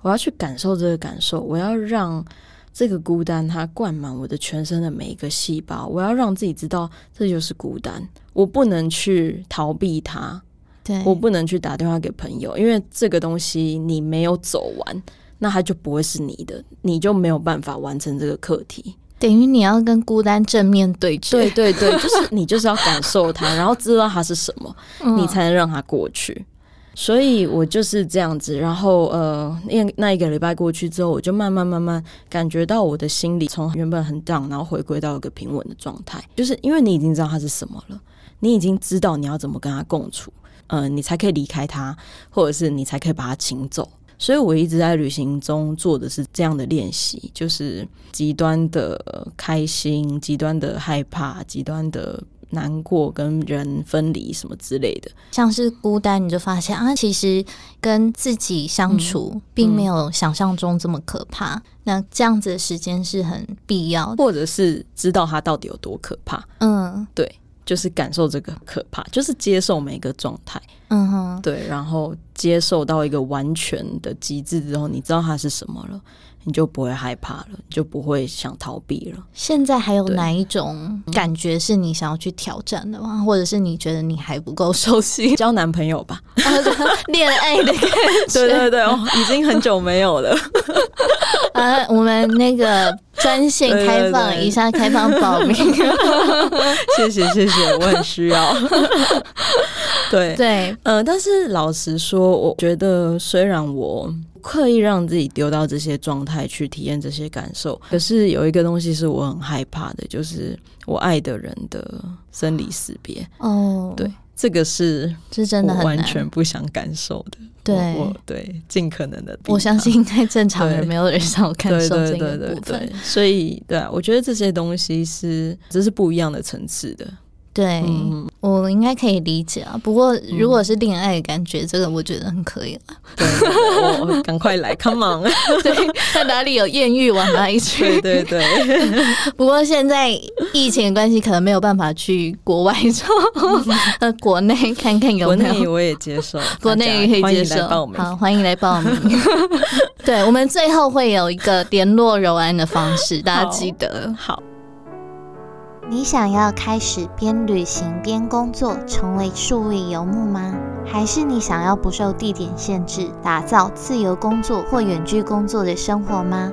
我要去感受这个感受，我要让。这个孤单，它灌满我的全身的每一个细胞。我要让自己知道，这就是孤单。我不能去逃避它，对我不能去打电话给朋友，因为这个东西你没有走完，那它就不会是你的，你就没有办法完成这个课题。等于你要跟孤单正面对决。对对对，就是你就是要感受它，*laughs* 然后知道它是什么，你才能让它过去。所以我就是这样子，然后呃，那那一个礼拜过去之后，我就慢慢慢慢感觉到我的心里从原本很荡，然后回归到一个平稳的状态。就是因为你已经知道它是什么了，你已经知道你要怎么跟他共处，呃，你才可以离开他，或者是你才可以把他请走。所以我一直在旅行中做的是这样的练习，就是极端的开心，极端的害怕，极端的。难过跟人分离什么之类的，像是孤单，你就发现啊，其实跟自己相处并没有想象中这么可怕。那这样子的时间是很必要的，或者是知道它到底有多可怕。嗯，对，就是感受这个可怕，就是接受每个状态。嗯哼，对，然后接受到一个完全的极致之后，你知道它是什么了。你就不会害怕了，就不会想逃避了。现在还有哪一种感觉是你想要去挑战的吗？或者是你觉得你还不够熟悉？*laughs* 交男朋友吧，*laughs* 恋爱的 *laughs* 感觉。对对对，已经很久没有了。啊，我们那个专线开放，一下开放报名。谢谢谢谢，我很需要。对对，呃，但是老实说，我觉得虽然我。刻意让自己丢到这些状态去体验这些感受，可是有一个东西是我很害怕的，就是我爱的人的生离死别。哦，对，这个是是真的完全不想感受的。对，我对尽可能的，我相信在正常人没有人想感受这个部分。所以，对啊，我觉得这些东西是这是不一样的层次的。对，我应该可以理解啊。不过，如果是恋爱感觉，这个我觉得很可以了。对，我赶快来，*laughs* Come on！对，在哪里有艳遇往哪里去。对对对。*laughs* 不过现在疫情的关系，可能没有办法去国外做，*laughs* 呃，国内看看有没有。国内我也接受，国内也可以接受。好，欢迎来报名。对，我们最后会有一个联络柔安的方式，大家记得。好。你想要开始边旅行边工作，成为数位游牧吗？还是你想要不受地点限制，打造自由工作或远距工作的生活吗？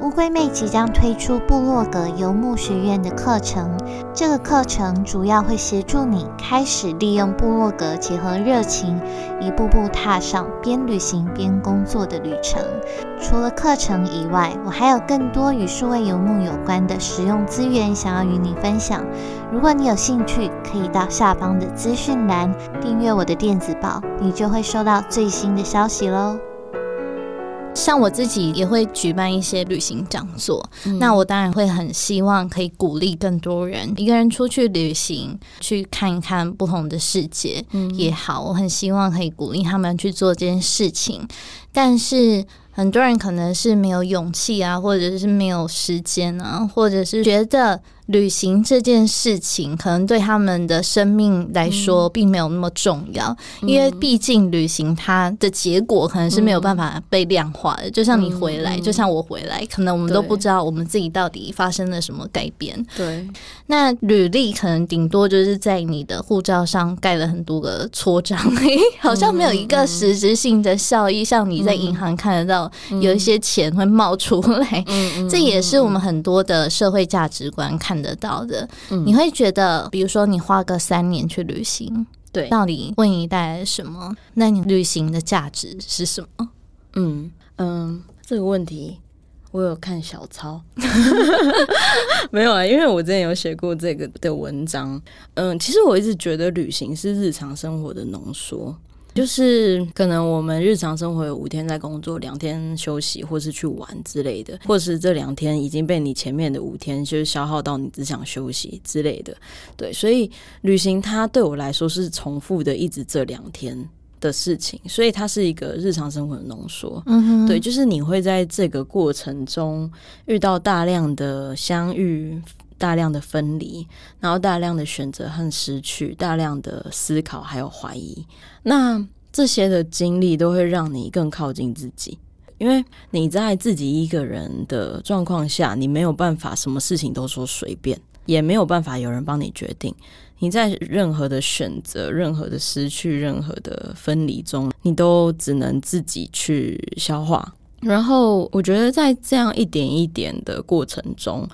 乌龟妹即将推出部落格游牧学院的课程，这个课程主要会协助你开始利用部落格结合热情，一步步踏上边旅行边工作的旅程。除了课程以外，我还有更多与数位游牧有关的实用资源想要与你分享。如果你有兴趣，可以到下方的资讯栏订阅我的电子报，你就会收到最新的消息喽。像我自己也会举办一些旅行讲座，那我当然会很希望可以鼓励更多人一个人出去旅行，去看一看不同的世界也好。我很希望可以鼓励他们去做这件事情，但是很多人可能是没有勇气啊，或者是没有时间啊，或者是觉得。旅行这件事情，可能对他们的生命来说并没有那么重要，因为毕竟旅行它的结果可能是没有办法被量化的。就像你回来，就像我回来，可能我们都不知道我们自己到底发生了什么改变。对，那履历可能顶多就是在你的护照上盖了很多个戳章，*laughs* 好像没有一个实质性的效益。像你在银行看得到有一些钱会冒出来，这也是我们很多的社会价值观看。得到的，你会觉得，比如说你花个三年去旅行，对，到底为你带来什么？那你旅行的价值是什么？嗯嗯，这个问题我有看小抄，*laughs* *laughs* 没有啊，因为我之前有写过这个的文章。嗯，其实我一直觉得旅行是日常生活的浓缩，就是可能我们日常生活有五天在工作，两天休息，或是去玩之类的，或是这两天已经被你前面的五天就是消耗到你只想休息之类的。对，所以旅行它对我来说是重复的，一直这两天。的事情，所以它是一个日常生活的浓缩。嗯哼，对，就是你会在这个过程中遇到大量的相遇、大量的分离，然后大量的选择和失去，大量的思考还有怀疑。那这些的经历都会让你更靠近自己，因为你在自己一个人的状况下，你没有办法什么事情都说随便，也没有办法有人帮你决定。你在任何的选择、任何的失去、任何的分离中，你都只能自己去消化。然后，我觉得在这样一点一点的过程中。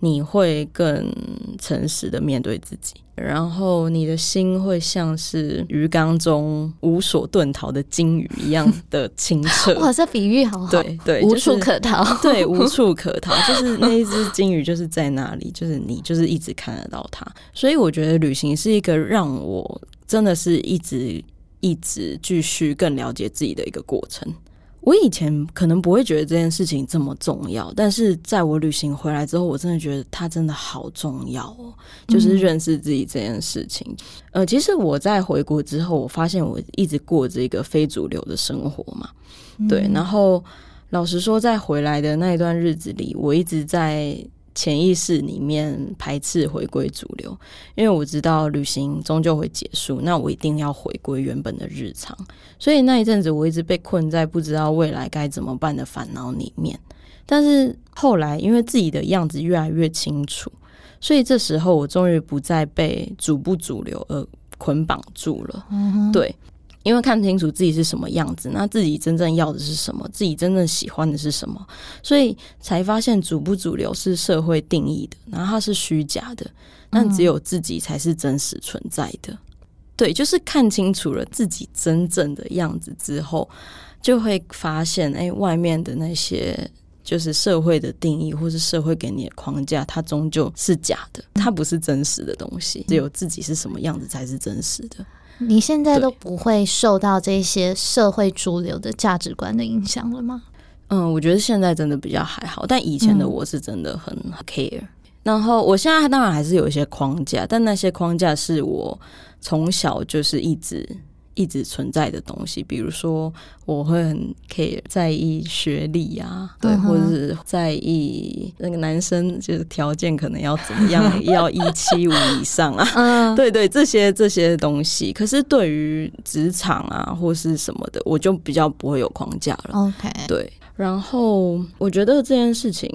你会更诚实的面对自己，然后你的心会像是鱼缸中无所遁逃的金鱼一样的清澈。*laughs* 哇，这比喻好好，对对，无处可逃，*laughs* 对，无处可逃，就是那一只金鱼就是在那里，*laughs* 就是你就是一直看得到它。所以我觉得旅行是一个让我真的是一直一直继续更了解自己的一个过程。我以前可能不会觉得这件事情这么重要，但是在我旅行回来之后，我真的觉得它真的好重要哦，就是认识自己这件事情。呃，其实我在回国之后，我发现我一直过着一个非主流的生活嘛，对。然后老实说，在回来的那一段日子里，我一直在。潜意识里面排斥回归主流，因为我知道旅行终究会结束，那我一定要回归原本的日常。所以那一阵子我一直被困在不知道未来该怎么办的烦恼里面。但是后来，因为自己的样子越来越清楚，所以这时候我终于不再被主不主流而捆绑住了。对。因为看清楚自己是什么样子，那自己真正要的是什么，自己真正喜欢的是什么，所以才发现主不主流是社会定义的，然后它是虚假的，但只有自己才是真实存在的。对，就是看清楚了自己真正的样子之后，就会发现，哎，外面的那些就是社会的定义，或是社会给你的框架，它终究是假的，它不是真实的东西。只有自己是什么样子才是真实的。你现在都不会受到这些社会主流的价值观的影响了吗？嗯，我觉得现在真的比较还好，但以前的我是真的很 care。然后我现在当然还是有一些框架，但那些框架是我从小就是一直。一直存在的东西，比如说我会很 care 在意学历啊，对，或者是在意那个男生就是条件可能要怎么样，*laughs* 要一七五以上啊，嗯，*laughs* 对对，这些这些东西。可是对于职场啊或是什么的，我就比较不会有框架了。OK，对。然后我觉得这件事情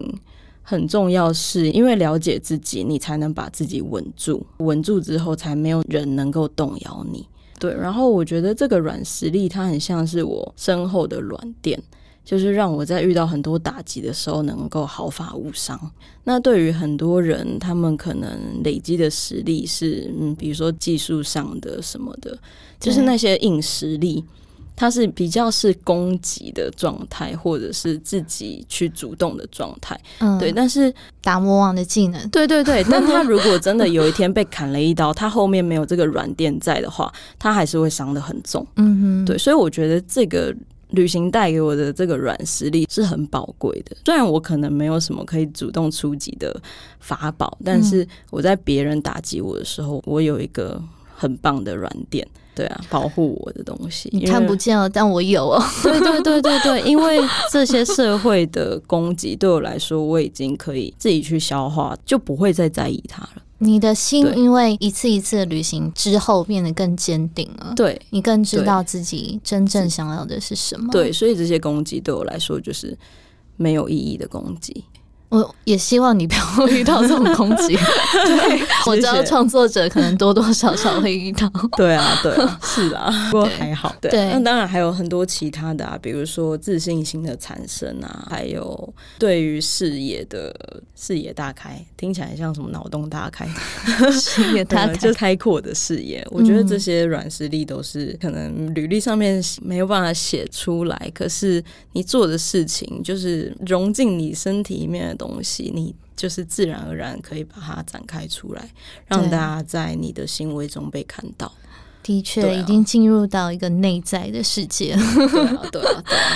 很重要，是因为了解自己，你才能把自己稳住，稳住之后，才没有人能够动摇你。对，然后我觉得这个软实力，它很像是我身后的软垫，就是让我在遇到很多打击的时候能够毫发无伤。那对于很多人，他们可能累积的实力是，嗯，比如说技术上的什么的，就是那些硬实力。它是比较是攻击的状态，或者是自己去主动的状态，嗯，对。但是打魔王的技能，对对对。*laughs* 但他如果真的有一天被砍了一刀，他后面没有这个软垫在的话，他还是会伤得很重。嗯哼，对。所以我觉得这个旅行带给我的这个软实力是很宝贵的。虽然我可能没有什么可以主动出击的法宝，但是我在别人打击我的时候，我有一个很棒的软垫。对啊，保护我的东西你看不见了，但我有哦。*laughs* *laughs* 对对对对对，因为这些社会的攻击对我来说，我已经可以自己去消化，就不会再在意它了。你的心因为一次一次的旅行之后变得更坚定了，对你更知道自己真正想要的是什么。对，所以这些攻击对我来说就是没有意义的攻击。我也希望你不要遇到这种攻击。*laughs* 对，我知道创作者可能多多少少会遇到。对啊，对啊，*laughs* 是啊，不过还好。对，那当然还有很多其他的啊，比如说自信心的产生啊，还有对于视野的视野大开，听起来像什么脑洞大开，视野大开，*laughs* 就开阔的视野。我觉得这些软实力都是可能履历上面没有办法写出来，可是你做的事情就是融进你身体里面的东西，你就是自然而然可以把它展开出来，让大家在你的行为中被看到。的确，已经进入到一个内在的世界。对啊，对啊，对啊。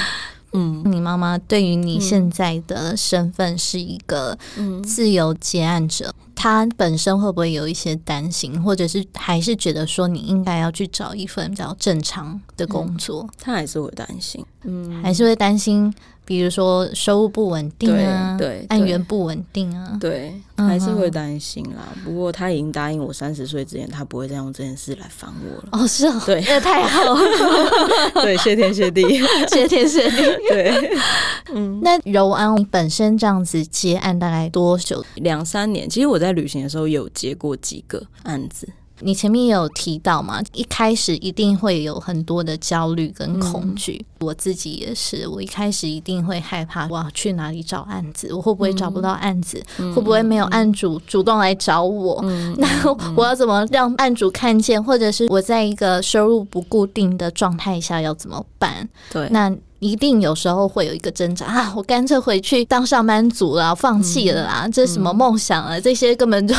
嗯，*laughs* 你妈妈对于你现在的身份是一个自由接案者，她本身会不会有一些担心，或者是还是觉得说你应该要去找一份比较正常的工作？她还是会担心，嗯，还是会担心。比如说收入不稳定啊，对，案源不稳定啊，对，还是会担心啦。不过他已经答应我，三十岁之前他不会再用这件事来烦我了。哦，是哦，对，那太好了，*laughs* 对，谢天谢地，*laughs* 谢天谢地。*laughs* 对，嗯，那柔安本身这样子接案大概多久？两三年。其实我在旅行的时候有接过几个案子。你前面也有提到嘛，一开始一定会有很多的焦虑跟恐惧。我自己也是，我一开始一定会害怕，我要去哪里找案子？我会不会找不到案子？会不会没有案主主动来找我？*laughs* 那我要怎么让案主看见？或者是我在一个收入不固定的状态下要怎么办？对，那。一定有时候会有一个挣扎啊！我干脆回去当上班族了，放弃了啦！这什么梦想啊？这些根本就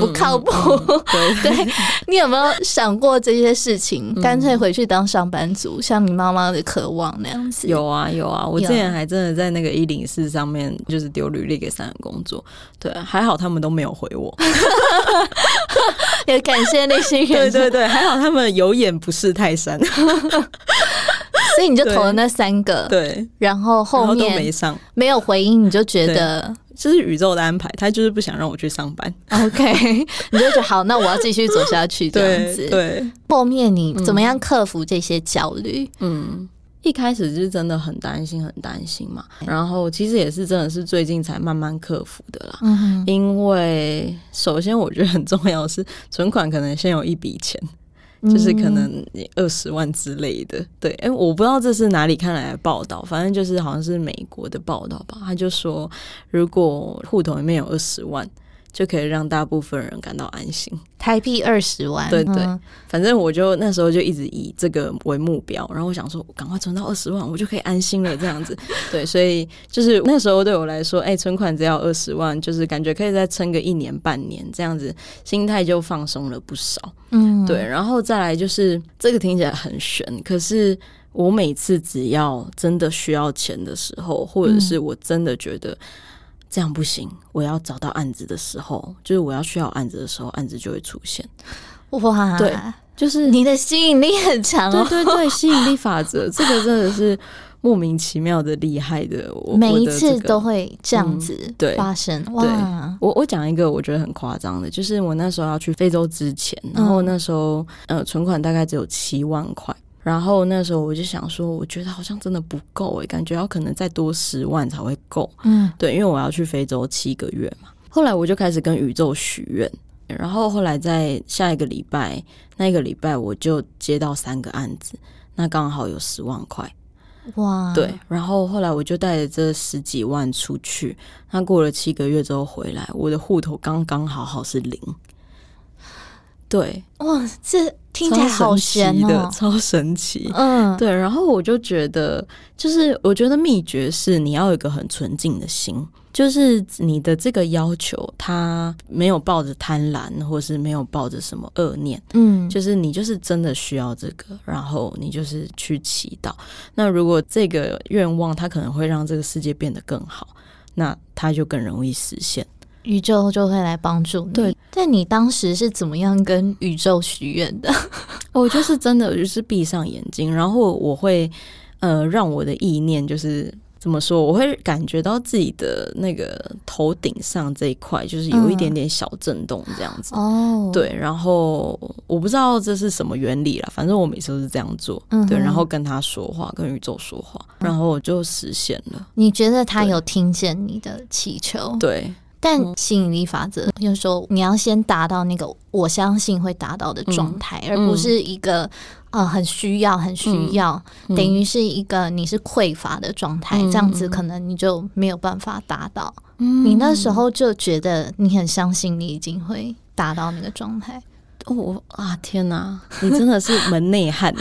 不靠谱。*laughs* 对，你有没有想过这些事情？干脆回去当上班族，像你妈妈的渴望那样子？有啊，有啊！我之前还真的在那个一零四上面，就是丢履历给三人工作。对，还好他们都没有回我。*laughs* 也感谢那些人。对对对，还好他们有眼不识泰山。*laughs* 所以你就投了那三个，对，然后后面都没上，没有回应，你就觉得这是宇宙的安排，他就是不想让我去上班。OK，你就觉得好，那我要继续走下去这样子。对，后面你怎么样克服这些焦虑？嗯，一开始是真的很担心，很担心嘛。然后其实也是真的是最近才慢慢克服的啦。嗯，因为首先我觉得很重要的是存款可能先有一笔钱。就是可能二十万之类的，对，哎，我不知道这是哪里看来的报道，反正就是好像是美国的报道吧，他就说如果户头里面有二十万。就可以让大部分人感到安心。台币二十万，对对，反正我就那时候就一直以这个为目标，然后我想说，赶快存到二十万，我就可以安心了。这样子，*laughs* 对，所以就是那时候对我来说，哎，存款只要二十万，就是感觉可以再撑个一年半年，这样子心态就放松了不少。嗯，对，然后再来就是这个听起来很悬，可是我每次只要真的需要钱的时候，或者是我真的觉得。这样不行，我要找到案子的时候，就是我要需要案子的时候，案子就会出现。哇，对，就是你的吸引力很强，对对对，吸引力法则，这个真的是莫名其妙的厉害的。我每一次都会这样子对发生。哇，我我讲一个我觉得很夸张的，就是我那时候要去非洲之前，然后那时候呃存款大概只有七万块。然后那时候我就想说，我觉得好像真的不够诶，感觉要可能再多十万才会够。嗯，对，因为我要去非洲七个月嘛。后来我就开始跟宇宙许愿，然后后来在下一个礼拜，那个礼拜我就接到三个案子，那刚好有十万块。哇！对，然后后来我就带着这十几万出去，那过了七个月之后回来，我的户头刚刚好好是零。对，哇，这。听起来好神的，超神奇。嗯，对。然后我就觉得，就是我觉得秘诀是你要有一个很纯净的心，就是你的这个要求，他没有抱着贪婪，或是没有抱着什么恶念。嗯，就是你就是真的需要这个，然后你就是去祈祷。那如果这个愿望，它可能会让这个世界变得更好，那它就更容易实现。宇宙就会来帮助你。对，但你当时是怎么样跟宇宙许愿的？*laughs* 我就是真的，就是闭上眼睛，然后我会呃让我的意念就是怎么说？我会感觉到自己的那个头顶上这一块，就是有一点点小震动这样子。哦，对，然后我不知道这是什么原理啦，反正我每次都是这样做。嗯对，然后跟他说话，跟宇宙说话，然后我就实现了。你觉得他有听见你的祈求？对，但吸引力法则就是说，你要先达到那个我相信会达到的状态，而不是一个呃很需要、很需要，嗯。等于是一个你是匮乏的状态，嗯这样子可能你就没有办法达到。嗯。你那时候就觉得你很相信你已经会达到那个状态。哦我啊天哪，你真的是门内汉，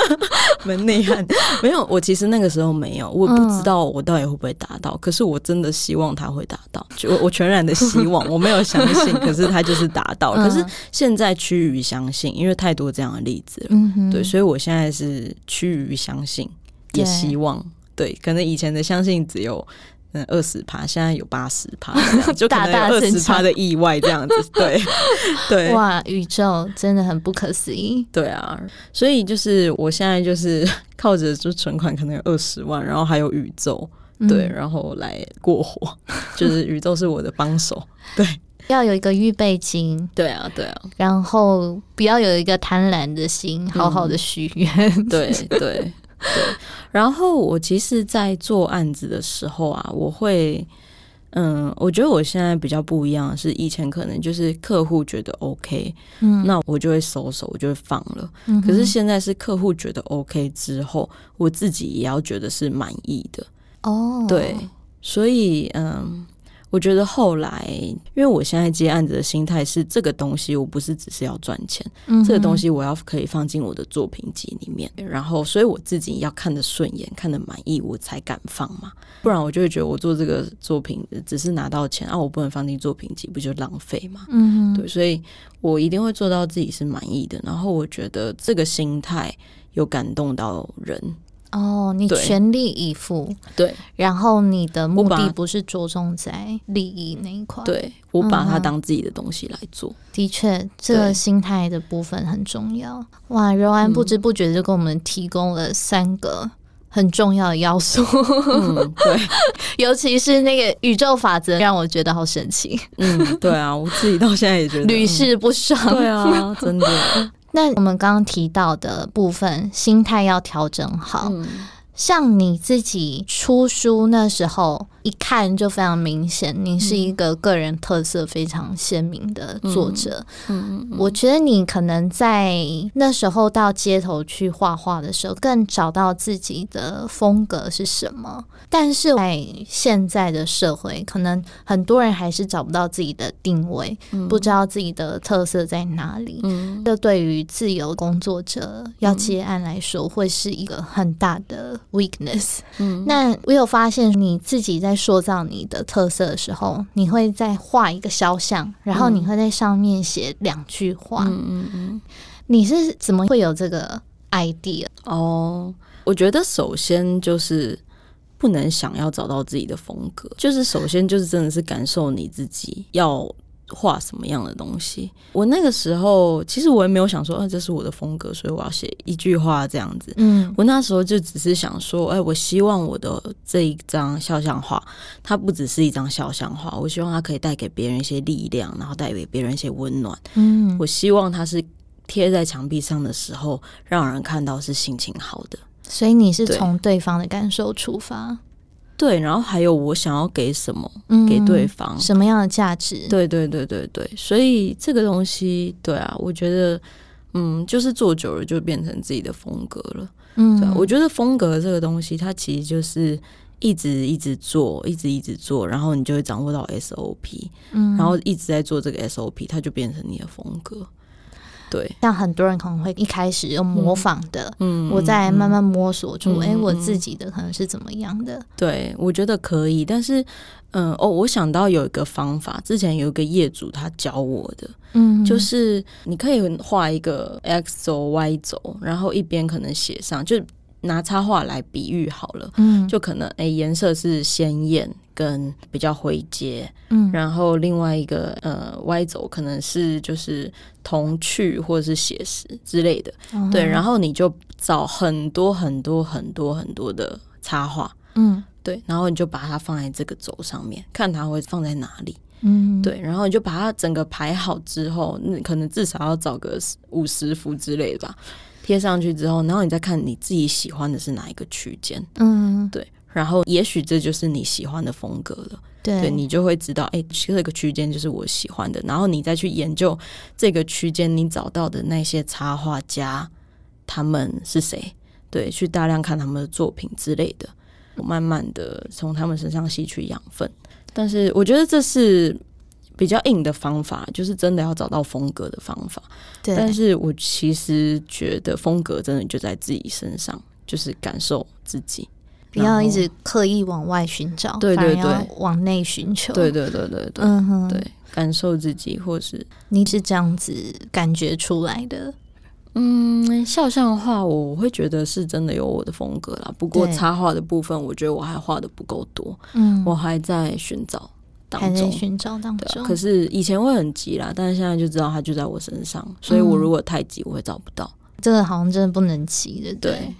*laughs* 门内汉。没有，我其实那个时候没有，我不知道我到底会不会达到，可是我真的希望他会达到，就我我全然的希望，*laughs* 我没有相信，*laughs* 可是他就是达到。了。可是现在趋于相信，因为太多这样的例子了，嗯，对，所以我现在是趋于相信，也希望。对，可能以前的相信只有。嗯，二十趴，现在有八十趴，就可能二十趴的意外这样子，对 *laughs* 对，哇，宇宙真的很不可思议。对啊，所以就是我现在就是靠着就存款可能有二十万，然后还有宇宙，对，嗯然后来过活，就是宇宙是我的帮手，对，*laughs* 要有一个预备金，对啊，对啊，然后不要有一个贪婪的心，好好的许愿。对对对。然后我其实，在做案子的时候啊，我会，嗯，我觉得我现在比较不一样是，以前可能就是客户觉得 OK，嗯。那我就会收手，我就会放了。嗯可是现在是客户觉得 OK 之后，我自己也要觉得是满意的。哦，对，所以嗯，我觉得后来，因为我现在接案子的心态是，这个东西我不是只是要赚钱，嗯这个东西我要可以放进我的作品集里面，然后所以我自己要看得顺眼、看得满意，我才敢放嘛，不然我就会觉得我做这个作品只是拿到钱啊，我不能放进作品集，不就浪费嘛？嗯，对，所以我一定会做到自己是满意的，然后我觉得这个心态有感动到人，哦，你全力以赴，对然后你的目的不是着重在利益那一块。，对，我把它当自己的东西来做。的确，这个心态的部分很重要。哇，柔安不知嗯不觉就给我们提供了三个。很重要的要素，嗯，对，*laughs* 尤其是那个宇宙法则，让我觉得好神奇，嗯，对啊，我自己到现在也觉得屡试不爽。嗯对啊，真的，那我们刚刚提到的部分，心态要调整好。嗯像你自己出书那时候，一看就非常明显，你是一个个人特色非常鲜明的作者。嗯嗯我觉得你可能在那时候到街头去画画的时候，更找到自己的风格是什么。但是在现在的社会，可能很多人还是找不到自己的定位，不知道自己的特色在哪里。嗯这对于自由工作者要接案来说，会是一个很大的 weakness。嗯那我有发现你自己在塑造你的特色的时候，你会再画一个肖像，然后你会在上面写两句话。嗯嗯嗯，你是怎么会有这个 idea？哦，我觉得首先就是。不能想要找到自己的风格，就是首先就是真的是感受你自己要画什么样的东西。我那个时候其实我也没有想说，啊，这是我的风格，所以我要写一句话这样子。嗯我那时候就只是想说，哎、我希望我的这一张肖像画，它不只是一张肖像画，我希望它可以带给别人一些力量，然后带给别人一些温暖。嗯我希望它是贴在墙壁上的时候，让人看到是心情好的。所以你是从对方的感受出发，对，然后还有我想要给什么嗯给对方。什么样的价值？对对对对对，所以这个东西，对啊，我觉得，嗯，就是做久了就变成自己的风格了。嗯对啊，我觉得风格这个东西，它其实就是一直一直做，一直一直做，然后你就会掌握到 SOP，、嗯然后一直在做这个 SOP，它就变成你的风格。对，像很多人可能会一开始用模仿的，嗯，我再嗯慢慢摸索出，嗯哎、我嗯自己的可能是怎么样的。对，我觉得可以，但是，嗯，哦，我想到有一个方法，之前有一个业主他教我的，嗯。就是你可以画一个 X 轴、Y 轴，然后一边可能写上，就拿插画来比喻好了，嗯。就可能诶颜色是鲜艳跟比较回接，嗯然后另外一个呃 Y 轴可能是就是童趣或者是写实之类的，对，然后后你就找很多很多很多很多的插画。嗯对对，然后你就把它放在这个轴上面，看它会放在哪里。嗯，对，然后你就把它整个排好之后，那可能至少要找个五十幅之类的吧，贴上去之后，然后你再看你自己喜欢的是哪一个区间，嗯，对，然后也许这就是你喜欢的风格了，对，对你就会知道，哎，这个区间就是我喜欢的，然后你再去研究这个区间你找到的那些插画家他们是谁，对，去大量看他们的作品之类的，慢慢的从他们身上吸取养分。但是我觉得这是比较硬的方法，就是真的要找到风格的方法。对，但是我其实觉得风格真的就在自己身上，就是感受自己，不要一直刻意往外寻找，对对对，往内寻求，对对对对对，嗯哼，对，感受自己，或是你是这样子感觉出来的。嗯，肖像画我会觉得是真的有我的风格啦。不过插画的部分，我觉得我还画的不够多。嗯，我还在寻找当中，还在寻找当中。可是以前会很急啦，但是现在就知道它就在我身上，所以我如果太急，我会找不到。这个好像真的不能急的，对。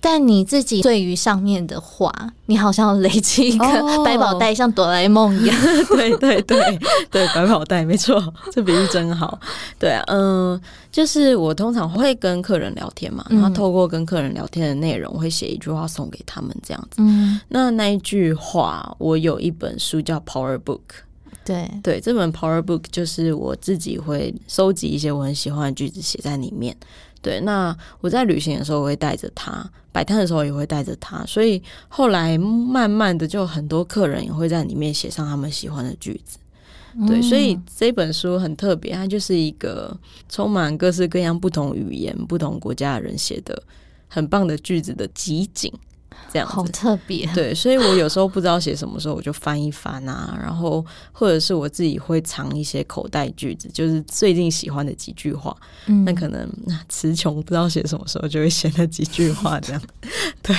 但你自己对于上面的话，你好像累积一个 *laughs* 百宝袋，像哆啦 A 梦一样。*laughs* 对对对对，百宝袋没错，*laughs* 这比喻真好。对啊，嗯，就是我通常会跟客人聊天嘛，然后透过跟客人聊天的内容，会写一句话送给他们这样子。嗯，那那一句话，我有一本书叫 Power Book。对对，这本 Power Book 就是我自己会收集一些我很喜欢的句子写在里面。对，那我在旅行的时候我会带着它，摆摊的时候也会带着它，所以后来慢慢的就很多客人也会在里面写上他们喜欢的句子。对，所以这本书很特别，它就是一个充满各式各样不同语言、不同国家的人写的很棒的句子的集锦。这样好特别，对，所以我有时候不知道写什么时候，我就翻一翻啊，然后或者是我自己会藏一些口袋句子，就是最近喜欢的几句话，嗯，那可能词穷不知道写什么时候，就会写那几句话这样。*laughs* 对。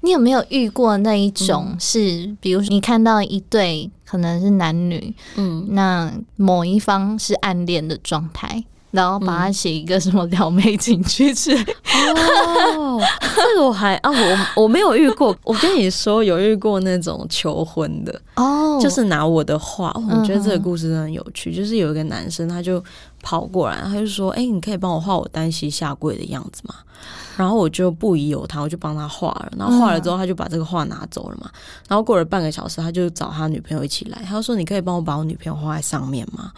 你有没有遇过那一种是，比如说你看到一对可能是男女，嗯，那某一方是暗恋的状态。然后把它写一个什么撩妹情趣之类哦，这个我还啊，我我没有遇过。*laughs* 我跟你说，有遇过那种求婚的哦，就是拿我的画。我觉得这个故事真的很有趣。就是有一个男生，他就跑过来，他就说：“哎，你可以帮我画我单膝下跪的样子吗？”然后我就不疑有他，我就帮他画了。然后画了之后，他就把这个画拿走了嘛。然后过了半个小时，他就找他女朋友一起来，他就说：“你可以帮我把我女朋友画在上面吗？”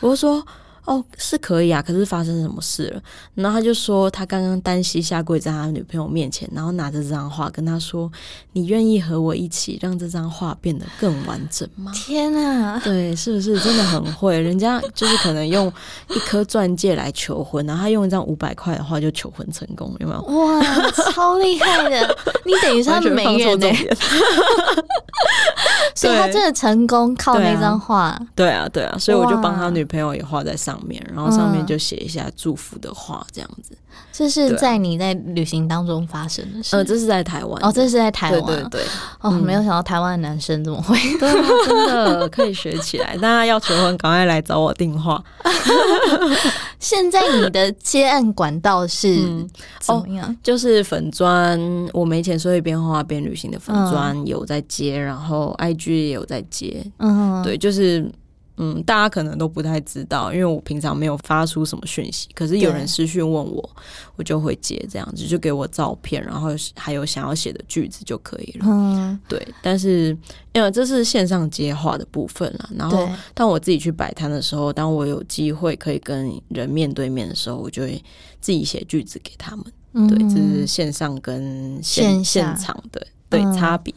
我就说。哦，是可以啊，可是发生什么事了？然后他就说，他刚刚单膝下跪在他女朋友面前，然后拿着这张画跟他说：“你愿意和我一起让这张画变得更完整吗？”天啊，对，是不是真的很会？*laughs* 人家就是可能用一颗钻戒来求婚，然后他用一张五百块的话就求婚成功，有没有？哇，超厉害的！*laughs* 你等于是他美人呢，所以他真的成功靠那张画。对啊，对啊，所以我就帮他女朋友也画在上。面，然后上面就写一下祝福的话，这样子。这是在你在旅行当中发生的事。呃，这是在台湾。哦，这是在台湾。对对对。哦，没有想到台湾的男生怎么会？对，真的可以学起来。*laughs* 大家要求婚，赶快来找我订话。*laughs* 现在你的接案管道是怎么样？就是粉砖，我没钱，所以边画边旅行的粉砖有在接，然后 IG 也有在接。嗯，对，就是。嗯，大家可能都不太知道，因为我平常没有发出什么讯息。可是有人私讯问我，我就会接这样子，就给我照片，然后还有想要写的句子就可以了。嗯，对。但是因为这是线上接话的部分了，然后当我自己去摆摊的时候，当我有机会可以跟人面对面的时候，我就会自己写句子给他们。对，这是线上跟线现场的对差别。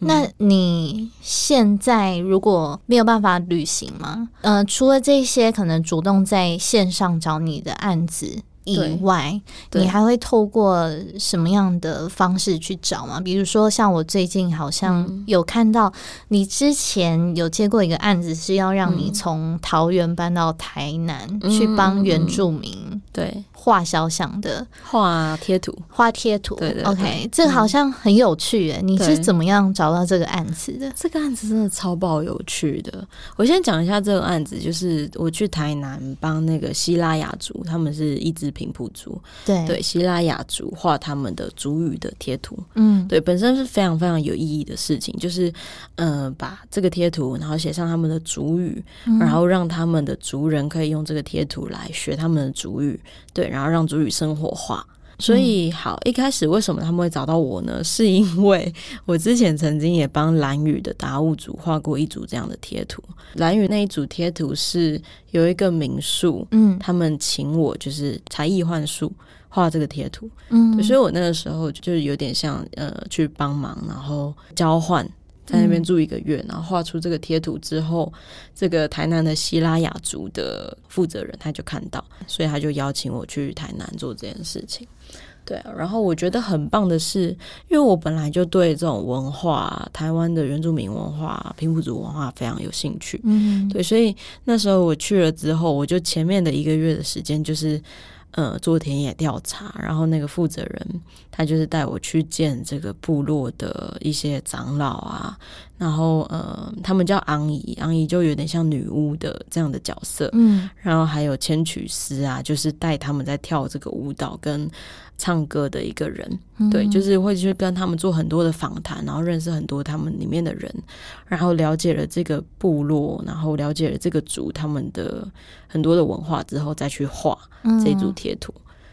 那你现在如果没有办法旅行吗？呃，除了这些可能主动在线上找你的案子。以外，你还会透过什么样的方式去找吗？比如说，像我最近好像有看到你之前有接过一个案子，是要让你从桃园搬到台南去帮原住民对画肖像的画贴图，画贴图。对对，OK，这个好像很有趣诶。你是怎么样找到这个案子的？这个案子真的超爆有趣的。我先讲一下这个案子，就是我去台南帮那个希拉雅族，他们是一支。是平埔族，对对希拉雅族画他们的族语的贴图，嗯对，本身是非常非常有意义的事情，就是呃把这个贴图，然后写上他们的族语，嗯然后让他们的族人可以用这个贴图来学他们的族语，对，然后让主语生活化。所以好，一开始为什么他们会找到我呢？是因为 *laughs* 我之前曾经也帮蓝宇的达悟组画过一组这样的贴图。蓝宇那一组贴图是有一个民宿，嗯他们请我就是才艺幻术画这个贴图，嗯所以我那个时候就是有点像呃去帮忙，然后交换。在那边住一个月，然后画出这个贴图之后，这个台南的希拉雅族的负责人他就看到，所以他就邀请我去台南做这件事情。对啊，然后我觉得很棒的是，因为我本来就对这种文化，台湾的原住民文化、平埔族文化非常有兴趣。嗯对，所以那时候我去了之后，我就前面的一个月的时间就是。呃，做田野调查，然后那个负责人他就是带我去见这个部落的一些长老啊，然后呃，他们叫昂姨，昂姨就有点像女巫的这样的角色，嗯。然后还有千曲师啊，就是带他们在跳这个舞蹈跟唱歌的一个人，嗯。对，就是会去跟他们做很多的访谈，然后认识很多他们里面的人，然后了解了这个部落，然后了解了这个族他们的很多的文化之后，再去画嗯。这组贴图。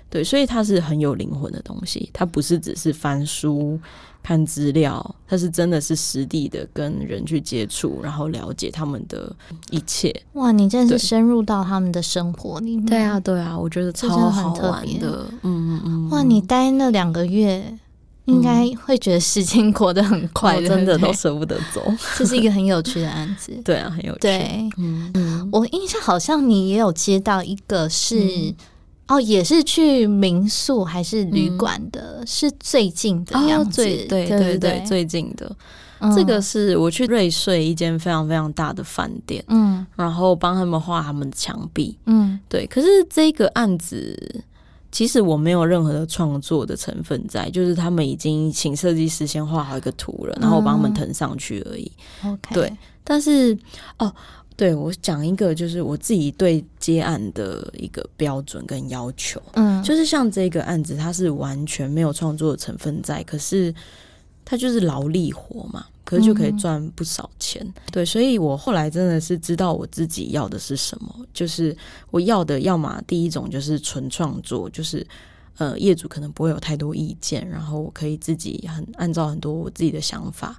对，所以它是很有灵魂的东西，它不是只是翻书看资料，它是真的是实地的跟人去接触，然后了解他们的一切。哇，你真的是深入到他们的生活里面。对啊，，对啊，我觉得超好玩的。嗯嗯嗯，哇，你待那两个月。应该会觉得时间过得很快，我真的都舍不得走。*laughs* 这是一个很有趣的案子。*laughs* 对啊，很有趣。对嗯嗯，我印象好像你也有接到一个是、嗯哦，也是去民宿还是旅馆的，是最近的样子，哦最对对对对，最近的嗯这个是我去瑞穗一间非常非常大的饭店，嗯然后帮他们画他们的墙壁。嗯对，可是这个案子。其实我没有任何的创作的成分在，就是他们已经请设计师先画好一个图了，然后我帮他们嗯腾上去而已。，OK，对但是哦，对我讲一个，就是我自己对接案的一个标准跟要求，嗯，就是像这个案子，它是完全没有创作的成分在，可是它就是劳力活嘛，可是就可以赚不少钱。对，所以我后来真的是知道我自己要的是什么，就是我要的，要么第一种就是纯创作，就是。呃，业主可能不会有太多意见，然后我可以自己很按照很多我自己的想法，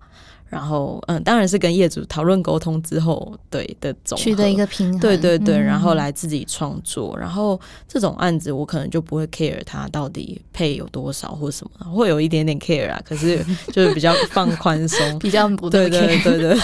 然后嗯，当然是跟业主讨论沟通之后，对的总取得一个平衡，对对对，嗯然后来自己创作，然后这种案子我可能就不会 care 它到底配有多少或什么，会有一点点 care 啊，可是就是比较放宽松。*laughs* 比较不对对对对对。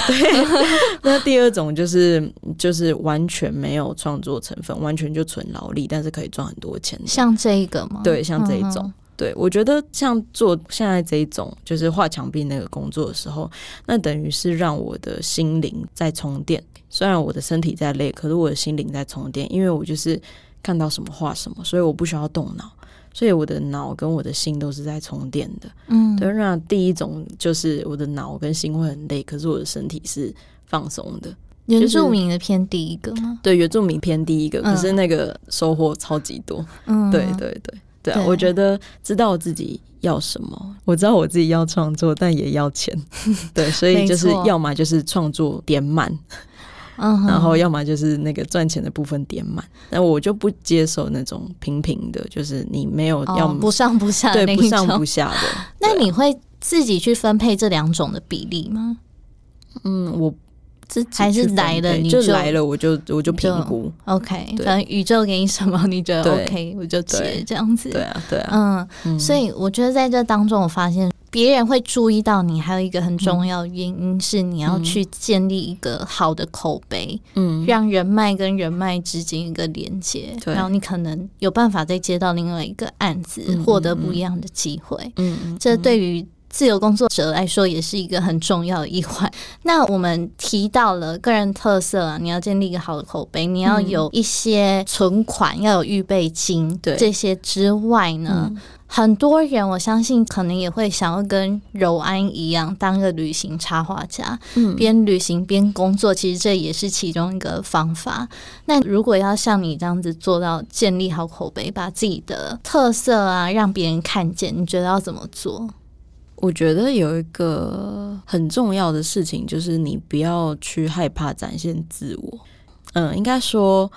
*laughs* 那第二种就是就是完全没有创作成分，完全就纯劳力，但是可以赚很多钱。像这一个吗？对，像这一种。嗯对，我觉得像做现在这一种，就是画墙壁那个工作的时候，那等于是让我的心灵在充电。虽然我的身体在累，可是我的心灵在充电，因为我就是看到什么画什么，所以我不需要动脑，所以我的脑跟我的心都是在充电的。嗯，对，那第一种就是我的脑跟心会很累，可是我的身体是放松的。原住民的偏第一个吗？对，原住民偏第一个，嗯可是那个收获超级多。嗯，对对对对啊！对我觉得知道自己要什么，我知道我自己要创作，但也要钱。*laughs* 对，所以就是要么就是创作点满，嗯，然后要么就是那个赚钱的部分点满。那我就不接受那种平平的，就是你没有要哦不上不下的对不上不。下的。*laughs* 那你会自己去分配这两种的比例吗？嗯，我自己还是来了你就就来了，我就我就评估。OK，对。反正宇宙给你什么，你觉得 OK，我就接这样子。对啊，对啊。嗯，嗯。所以我觉得在这当中，我发现别人会注意到你，还有一个很重要的原因是你要去建立一个好的口碑，嗯，让人脉跟人脉之间一个连接，对。然后你可能有办法再接到另外一个案子，嗯获得不一样的机会。嗯嗯，这对于自由工作者来说，也是一个很重要的一环。那我们提到了个人特色啊，你要建立一个好的口碑，你要有一些存款，要有预备金，对这些之外呢？很多人，我相信可能也会想要跟柔安一样，当个旅行插画家，嗯边旅行边工作。其实这也是其中一个方法。那如果要像你这样子做到建立好口碑，把自己的特色啊让别人看见，你觉得要怎么做？我觉得有一个很重要的事情，就是你不要去害怕展现自我。嗯，应该说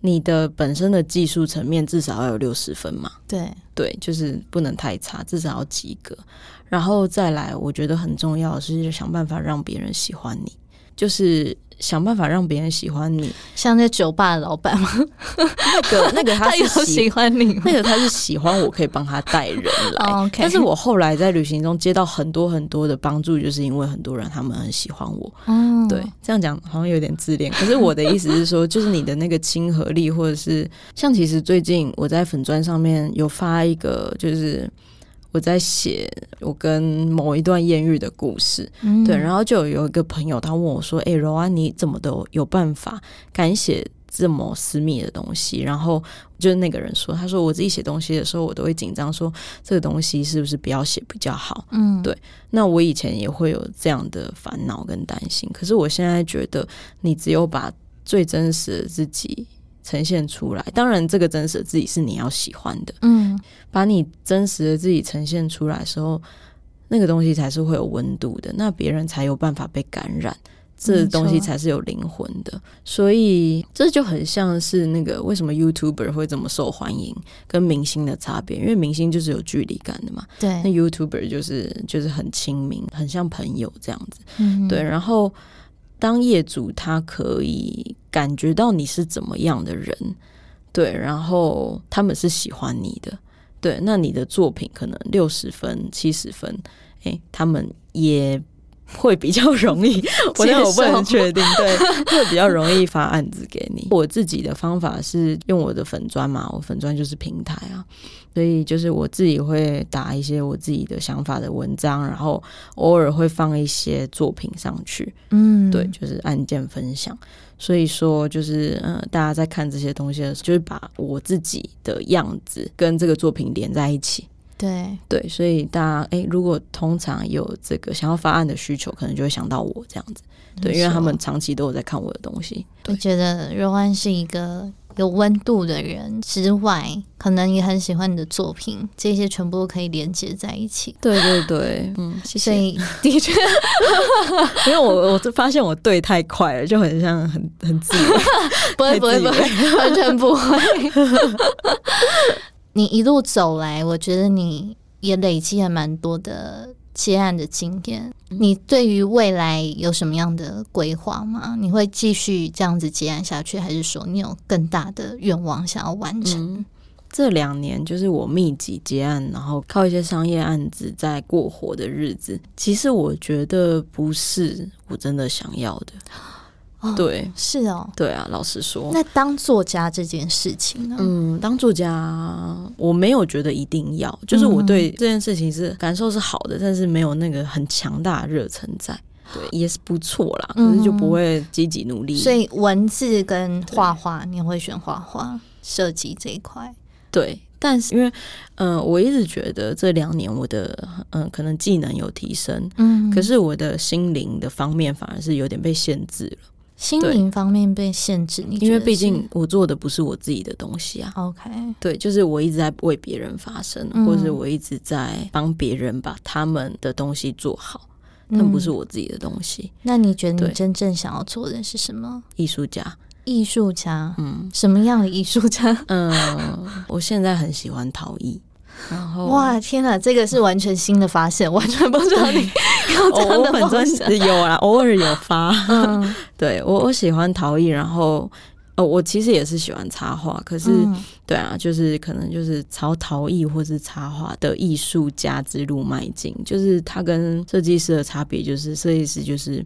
你的本身的技术层面至少要有六十分嘛。对，对，就是不能太差，至少要及格。然后再来，我觉得很重要的是想办法让别人喜欢你，就是想办法让别人喜欢你。像那酒吧的老板吗？那个 *laughs* 那个他是喜欢你？那个他是喜欢我可以帮他带人来，但是我后来在旅行中接到很多很多的帮助，就是因为很多人他们很喜欢我。哦，对，这样讲好像有点自恋，可是我的意思是说，*laughs* 就是你的那个亲和力，或者是像其实最近我在粉砖上面有发一个，就是我在写我跟某一段艳遇的故事，嗯对，然后就有一个朋友他问我说：“哎、柔安，你怎么都有办法敢写这么私密的东西？”然后就是那个人说：“他说我自己写东西的时候，我都会紧张，说这个东西是不是不要写比较好？”嗯，对那我以前也会有这样的烦恼跟担心，可是我现在觉得，你只有把最真实的自己呈现出来，当然这个真实的自己是你要喜欢的，嗯。把你真实的自己呈现出来的时候，那个东西才是会有温度的，那别人才有办法被感染。这东西才是有灵魂的，所以这就很像是那个为什么 YouTuber 会这么受欢迎，跟明星的差别，因为明星就是有距离感的嘛，对。那，YouTuber 就是就是很亲民，很像朋友这样子。嗯。对，然后当业主他可以感觉到你是怎么样的人，对，然后他们是喜欢你的，对，那你的作品可能六十分、七十分，诶，他们也。会比较容易，*laughs* 我那个我不能确定，对，会比较容易发案子给你。我自己的方法是用我的粉砖嘛，我粉砖就是平台啊，所以就是我自己会打一些我自己的想法的文章，然后偶尔会放一些作品上去，嗯对，就是案件分享。所以说，就是呃，大家在看这些东西的时候，就是把我自己的样子跟这个作品连在一起。对，对，所以大家诶，如果通常有这个想要发案的需求，可能就会想到我这样子。对，因为他们长期都有在看我的东西。我觉得若安是一个有温度的人之外，可能也很喜欢你的作品，这些全部都可以连接在一起。对对对，*laughs* 嗯，谢谢。所以的确，*laughs* 因为我我就发现我对太快了，就很像很很自由。*laughs* 不会不会不太会，完全不会。你一路走来，我觉得你也累积了蛮多的接案的经验。你对于未来有什么样的规划吗？你会继续这样子接案下去，还是说你有更大的愿望想要完成？这两年就是我密集接案，然后靠一些商业案子在过活的日子。其实我觉得不是我真的想要的。哦对是哦。对啊，老实说，那当作家这件事情呢？嗯，当作家我没有觉得一定要，就是我对这件事情是感受是好的，但是没有那个很强大的热忱在。对，也是不错啦，可是就不会积极努力。所以文字跟画画，你会选画画设计这一块？对，但是因为嗯、呃我一直觉得这两年我的嗯、呃可能技能有提升，嗯可是我的心灵的方面反而是有点被限制了，心灵方面被限制，你因为毕竟我做的不是我自己的东西啊。OK，对，就是我一直在为别人发声，嗯或者是我一直在帮别人把他们的东西做好，但不是嗯我自己的东西。那你觉得你真正想要做的是什么？艺术家，艺术家？嗯什么样的艺术家？*laughs* 嗯，我现在很喜欢陶艺，然后哇，天哪，这个是完全新的发现，完全不知道你 *laughs* *laughs* 有这哦样的。*laughs* 有啊，偶尔有发。嗯 *laughs* 对我，我喜欢陶艺，然后呃，我其实也是喜欢插画，可是、嗯对啊，就是可能就是朝陶艺或是插画的艺术家之路迈进。就是他跟设计师的差别，就是设计师就是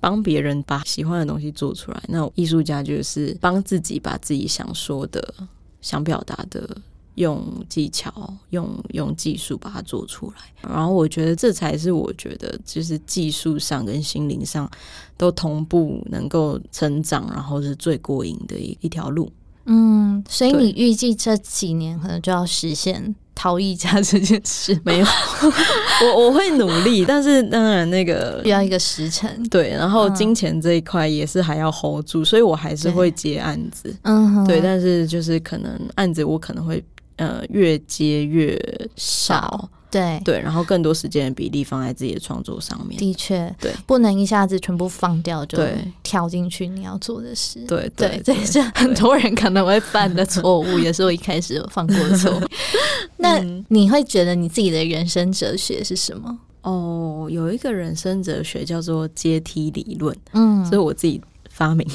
帮别人把喜欢的东西做出来，那艺术家就是帮自己把自己想说的、想表达的用技巧、用用技术把它做出来。然后我觉得这才是我觉得就是技术上跟心灵上都同步能够成长，然后是最过瘾的一一条路。嗯，所以你预计这几年可能就要实现逃逸家这件事？没有，*laughs* 我我会努力，但是当然那个需要一个时辰。对，然后金钱这一块也是还要 hold 住，所以我还是会接案子。嗯，对，但是就是可能案子我可能会呃越接越少。对对，然后更多时间的比例放在自己的创作上面。的确，对，不能一下子全部放掉就跳进去你要做的事。对对，这也是很多人可能会犯的错误，也是我一开始有犯过的错误。*laughs* 那你会觉得你自己的人生哲学是什么？哦，有一个人生哲学叫做阶梯理论，嗯，所以我自己。发明的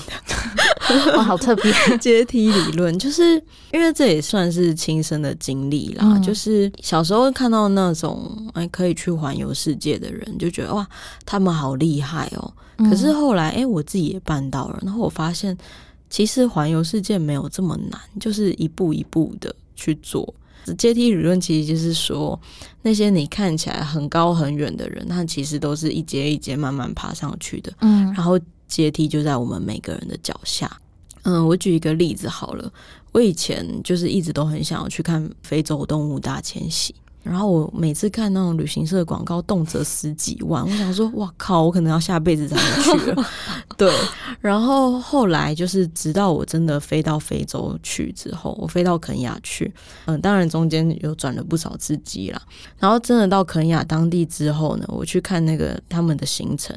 *laughs* *laughs* 哇，好特别！*laughs* 阶梯理论就是因为这也算是亲身的经历啦。就是小时候看到那种哎可以去环游世界的人，就觉得哇，他们好厉害哦。可是后来哎，我自己也办到了，然后我发现其实环游世界没有这么难，就是一步一步的去做。阶梯理论其实就是说，那些你看起来很高很远的人，他其实都是一阶一阶慢慢爬上去的。嗯，然后。阶梯就在我们每个人的脚下。嗯，我举一个例子好了。我以前就是一直都很想要去看非洲动物大迁徙。然后我每次看那种旅行社的广告，动辄十几万，我想说，哇靠，我可能要下辈子才能去了。*laughs* 对，然后后来就是直到我真的飞到非洲去之后，我飞到肯亚去，嗯，当然中间有转了不少次机啦。然后真的到肯亚当地之后呢，我去看那个他们的行程，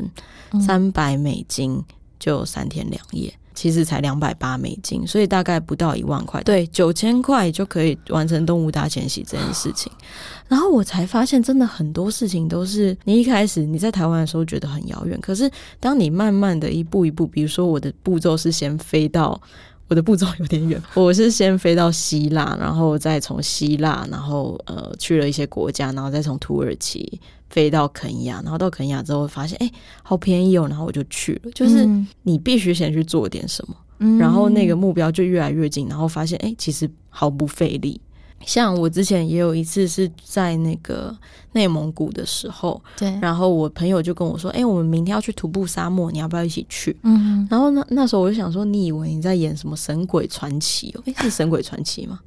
三百美金就三天两夜。其实才两百八美金，所以大概不到一万块，对，九千块就可以完成动物大迁徙这件事情。*laughs* 然后我才发现，真的很多事情都是你一开始你在台湾的时候觉得很遥远，可是当你慢慢的一步一步，比如说我的步骤是先飞到。我的步骤有点远，*laughs* 我是先飞到希腊，然后再从希腊，然后呃去了一些国家，然后再从土耳其飞到肯亚，然后到肯亚之后发现哎好便宜哦，然后我就去了。就是你必须先去做点什么，然后那个目标就越来越近，然后发现哎其实毫不费力。像我之前也有一次是在那个内蒙古的时候，对，然后我朋友就跟我说：“哎，我们明天要去徒步沙漠，你要不要一起去？”嗯，然后那那时候我就想说：“你以为你在演什么神鬼传奇哦？哎，是神鬼传奇吗？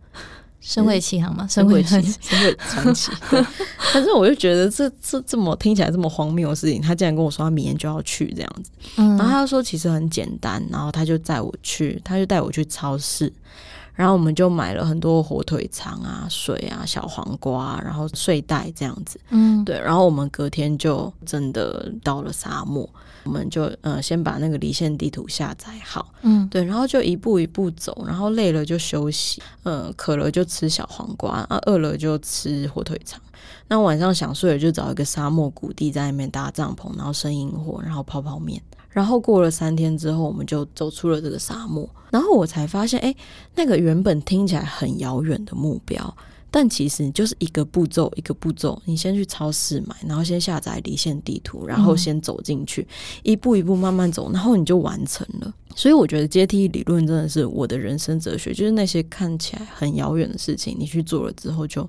神鬼奇航吗？神鬼奇神鬼传奇。*laughs* 但是我就觉得这这这么听起来这么荒谬的事情，他竟然跟我说他明天就要去这样子。嗯然后他就说其实很简单，然后他就带我去，他就带我去超市。然后我们就买了很多火腿肠啊、水啊、小黄瓜，然后睡袋这样子。嗯，对。然后我们隔天就真的到了沙漠，我们就呃先把那个离线地图下载好。嗯，对。然后就一步一步走，然后累了就休息，呃，渴了就吃小黄瓜，啊，饿了就吃火腿肠。那晚上想睡了就找一个沙漠谷地在那边搭帐篷，然后生萤火，然后泡泡面。然后过了三天之后，我们就走出了这个沙漠。然后我才发现，哎，那个原本听起来很遥远的目标，但其实就是一个步骤一个步骤。你先去超市买，然后先下载离线地图，然后先走进去，一步一步慢慢走，然后你就完成了。所以我觉得阶梯理论真的是我的人生哲学，就是那些看起来很遥远的事情，你去做了之后就。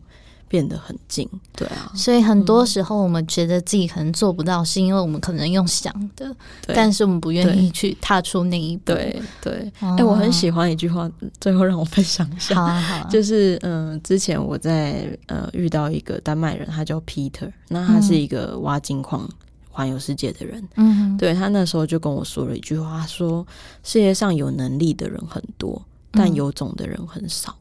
变得很近，对啊，所以很多时候我们觉得自己可能做不到，是因为我们可能用想的，但是我们不愿意去踏出那一步。对对，哎，我很喜欢一句话，最后让我分享一下，好啊好，*laughs* 就是嗯，之前我在呃遇到一个丹麦人，他叫 Peter，那他是一个挖金矿环游世界的人，嗯，对他那时候就跟我说了一句话，说世界上有能力的人很多，但有种的人很少。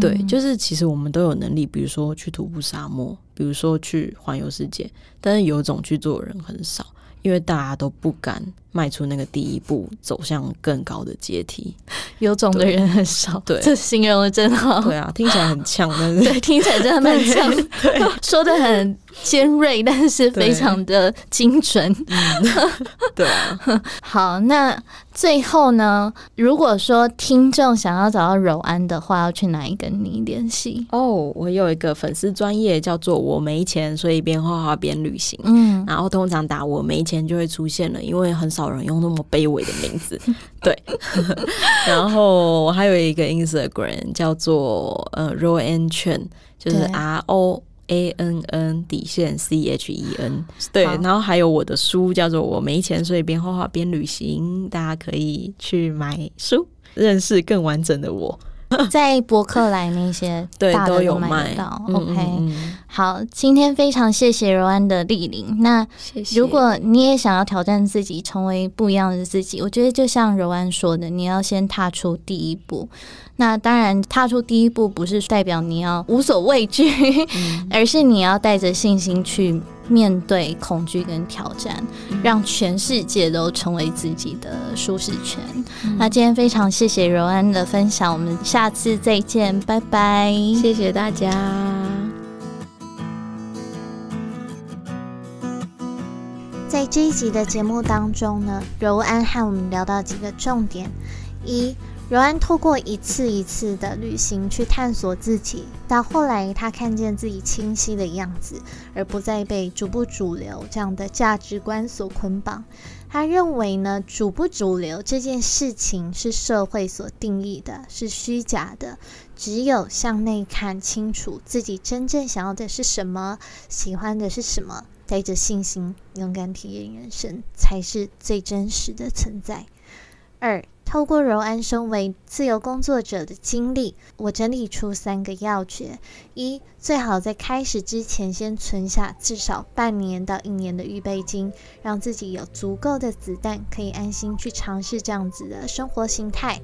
对，就是其实我们都有能力，比如说去徒步沙漠，比如说去环游世界，但是有种去做的人很少，因为大家都不敢迈出那个第一步，走向更高的阶梯。有种的人很少，对，这形容的真好。对啊，听起来很呛，*laughs* 但是对，听起来真的蛮呛，*laughs* 对，说的很尖锐，但是非常的精准。*laughs* 对啊，好，那。最后呢，如果说听众想要找到柔安的话，要去哪里跟你联系？哦，我有一个粉丝专业叫做“我没钱，所以边画画边旅行”。嗯，然后通常打“我没钱”就会出现了，因为很少。少人用那么卑微的名字。*laughs* 对，*laughs* 然后我还有一个 Instagram 叫做呃 Roan Chen，就是 R O A N N 底线 C H E N。对，然后还有我的书叫做《我没钱，所以边画画边旅行》，大家可以去买书，认识更完整的我。*laughs* 在博客来那些对都有买到。OK，好，今天非常谢谢柔安的莅临。那如果你也想要挑战自己，成为不一样的自己，我觉得就像柔安说的，你要先踏出第一步。那当然，踏出第一步不是代表你要无所畏惧，*laughs* 而是你要带着信心去面对恐惧跟挑战，让全世界都成为自己的舒适圈。那今天非常谢谢柔安的分享，我们下次再见，拜拜，谢谢大家。在这一集的节目当中呢，柔安和我们聊到几个重点：一。柔安透过一次一次的旅行去探索自己，到后来他看见自己清晰的样子，而不再被主不主流这样的价值观所捆绑。他认为呢，主不主流这件事情是社会所定义的，是虚假的。只有向内看清楚自己真正想要的是什么，喜欢的是什么，带着信心勇敢体验人生，才是最真实的存在。二。透过柔安身为自由工作者的经历，我整理出三个要诀：一，最好在开始之前先存下至少半年到一年的预备金，让自己有足够的子弹，可以安心去尝试这样子的生活形态；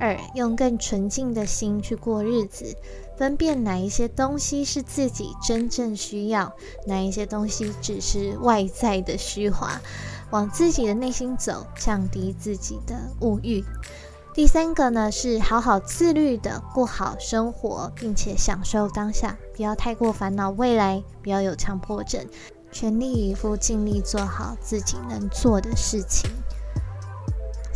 二，用更纯净的心去过日子，分辨哪一些东西是自己真正需要，哪一些东西只是外在的虚华。往自己的内心走，降低自己的物欲。第三个呢，是好好自律的过好生活，并且享受当下，不要太过烦恼未来，不要有强迫症，全力以赴，尽力做好自己能做的事情。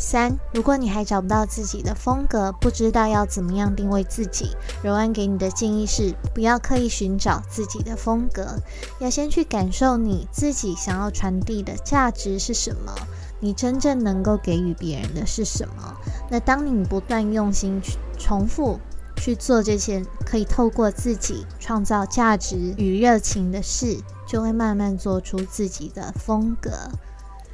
三，如果你还找不到自己的风格，不知道要怎么样定位自己，柔安给你的建议是，不要刻意寻找自己的风格，要先去感受你自己想要传递的价值是什么，你真正能够给予别人的是什么。那当你不断用心去重复去做这些可以透过自己创造价值与热情的事，就会慢慢做出自己的风格。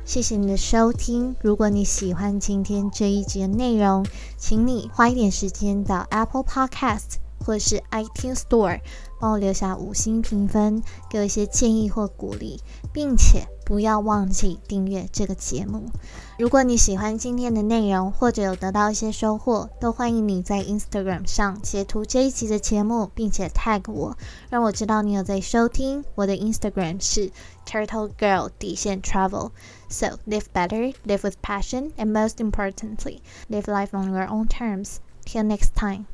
谢谢你的收听。如果你喜欢今天这一集的内容，请你花一点时间到 Apple Podcast 或是 iTunes Store 帮我留下五星评分，给我一些建议或鼓励，并且。不要忘记订阅这个节目。如果你喜欢今天的内容，或者有得到一些收获，都欢迎你在 Instagram 上截图这一集的节目，并且 tag 我，让我知道你有在收听。我的 Instagram 是 Turtle Girl 底线 Travel。So live better, live with passion, and most importantly, live life on your own terms. Till next time.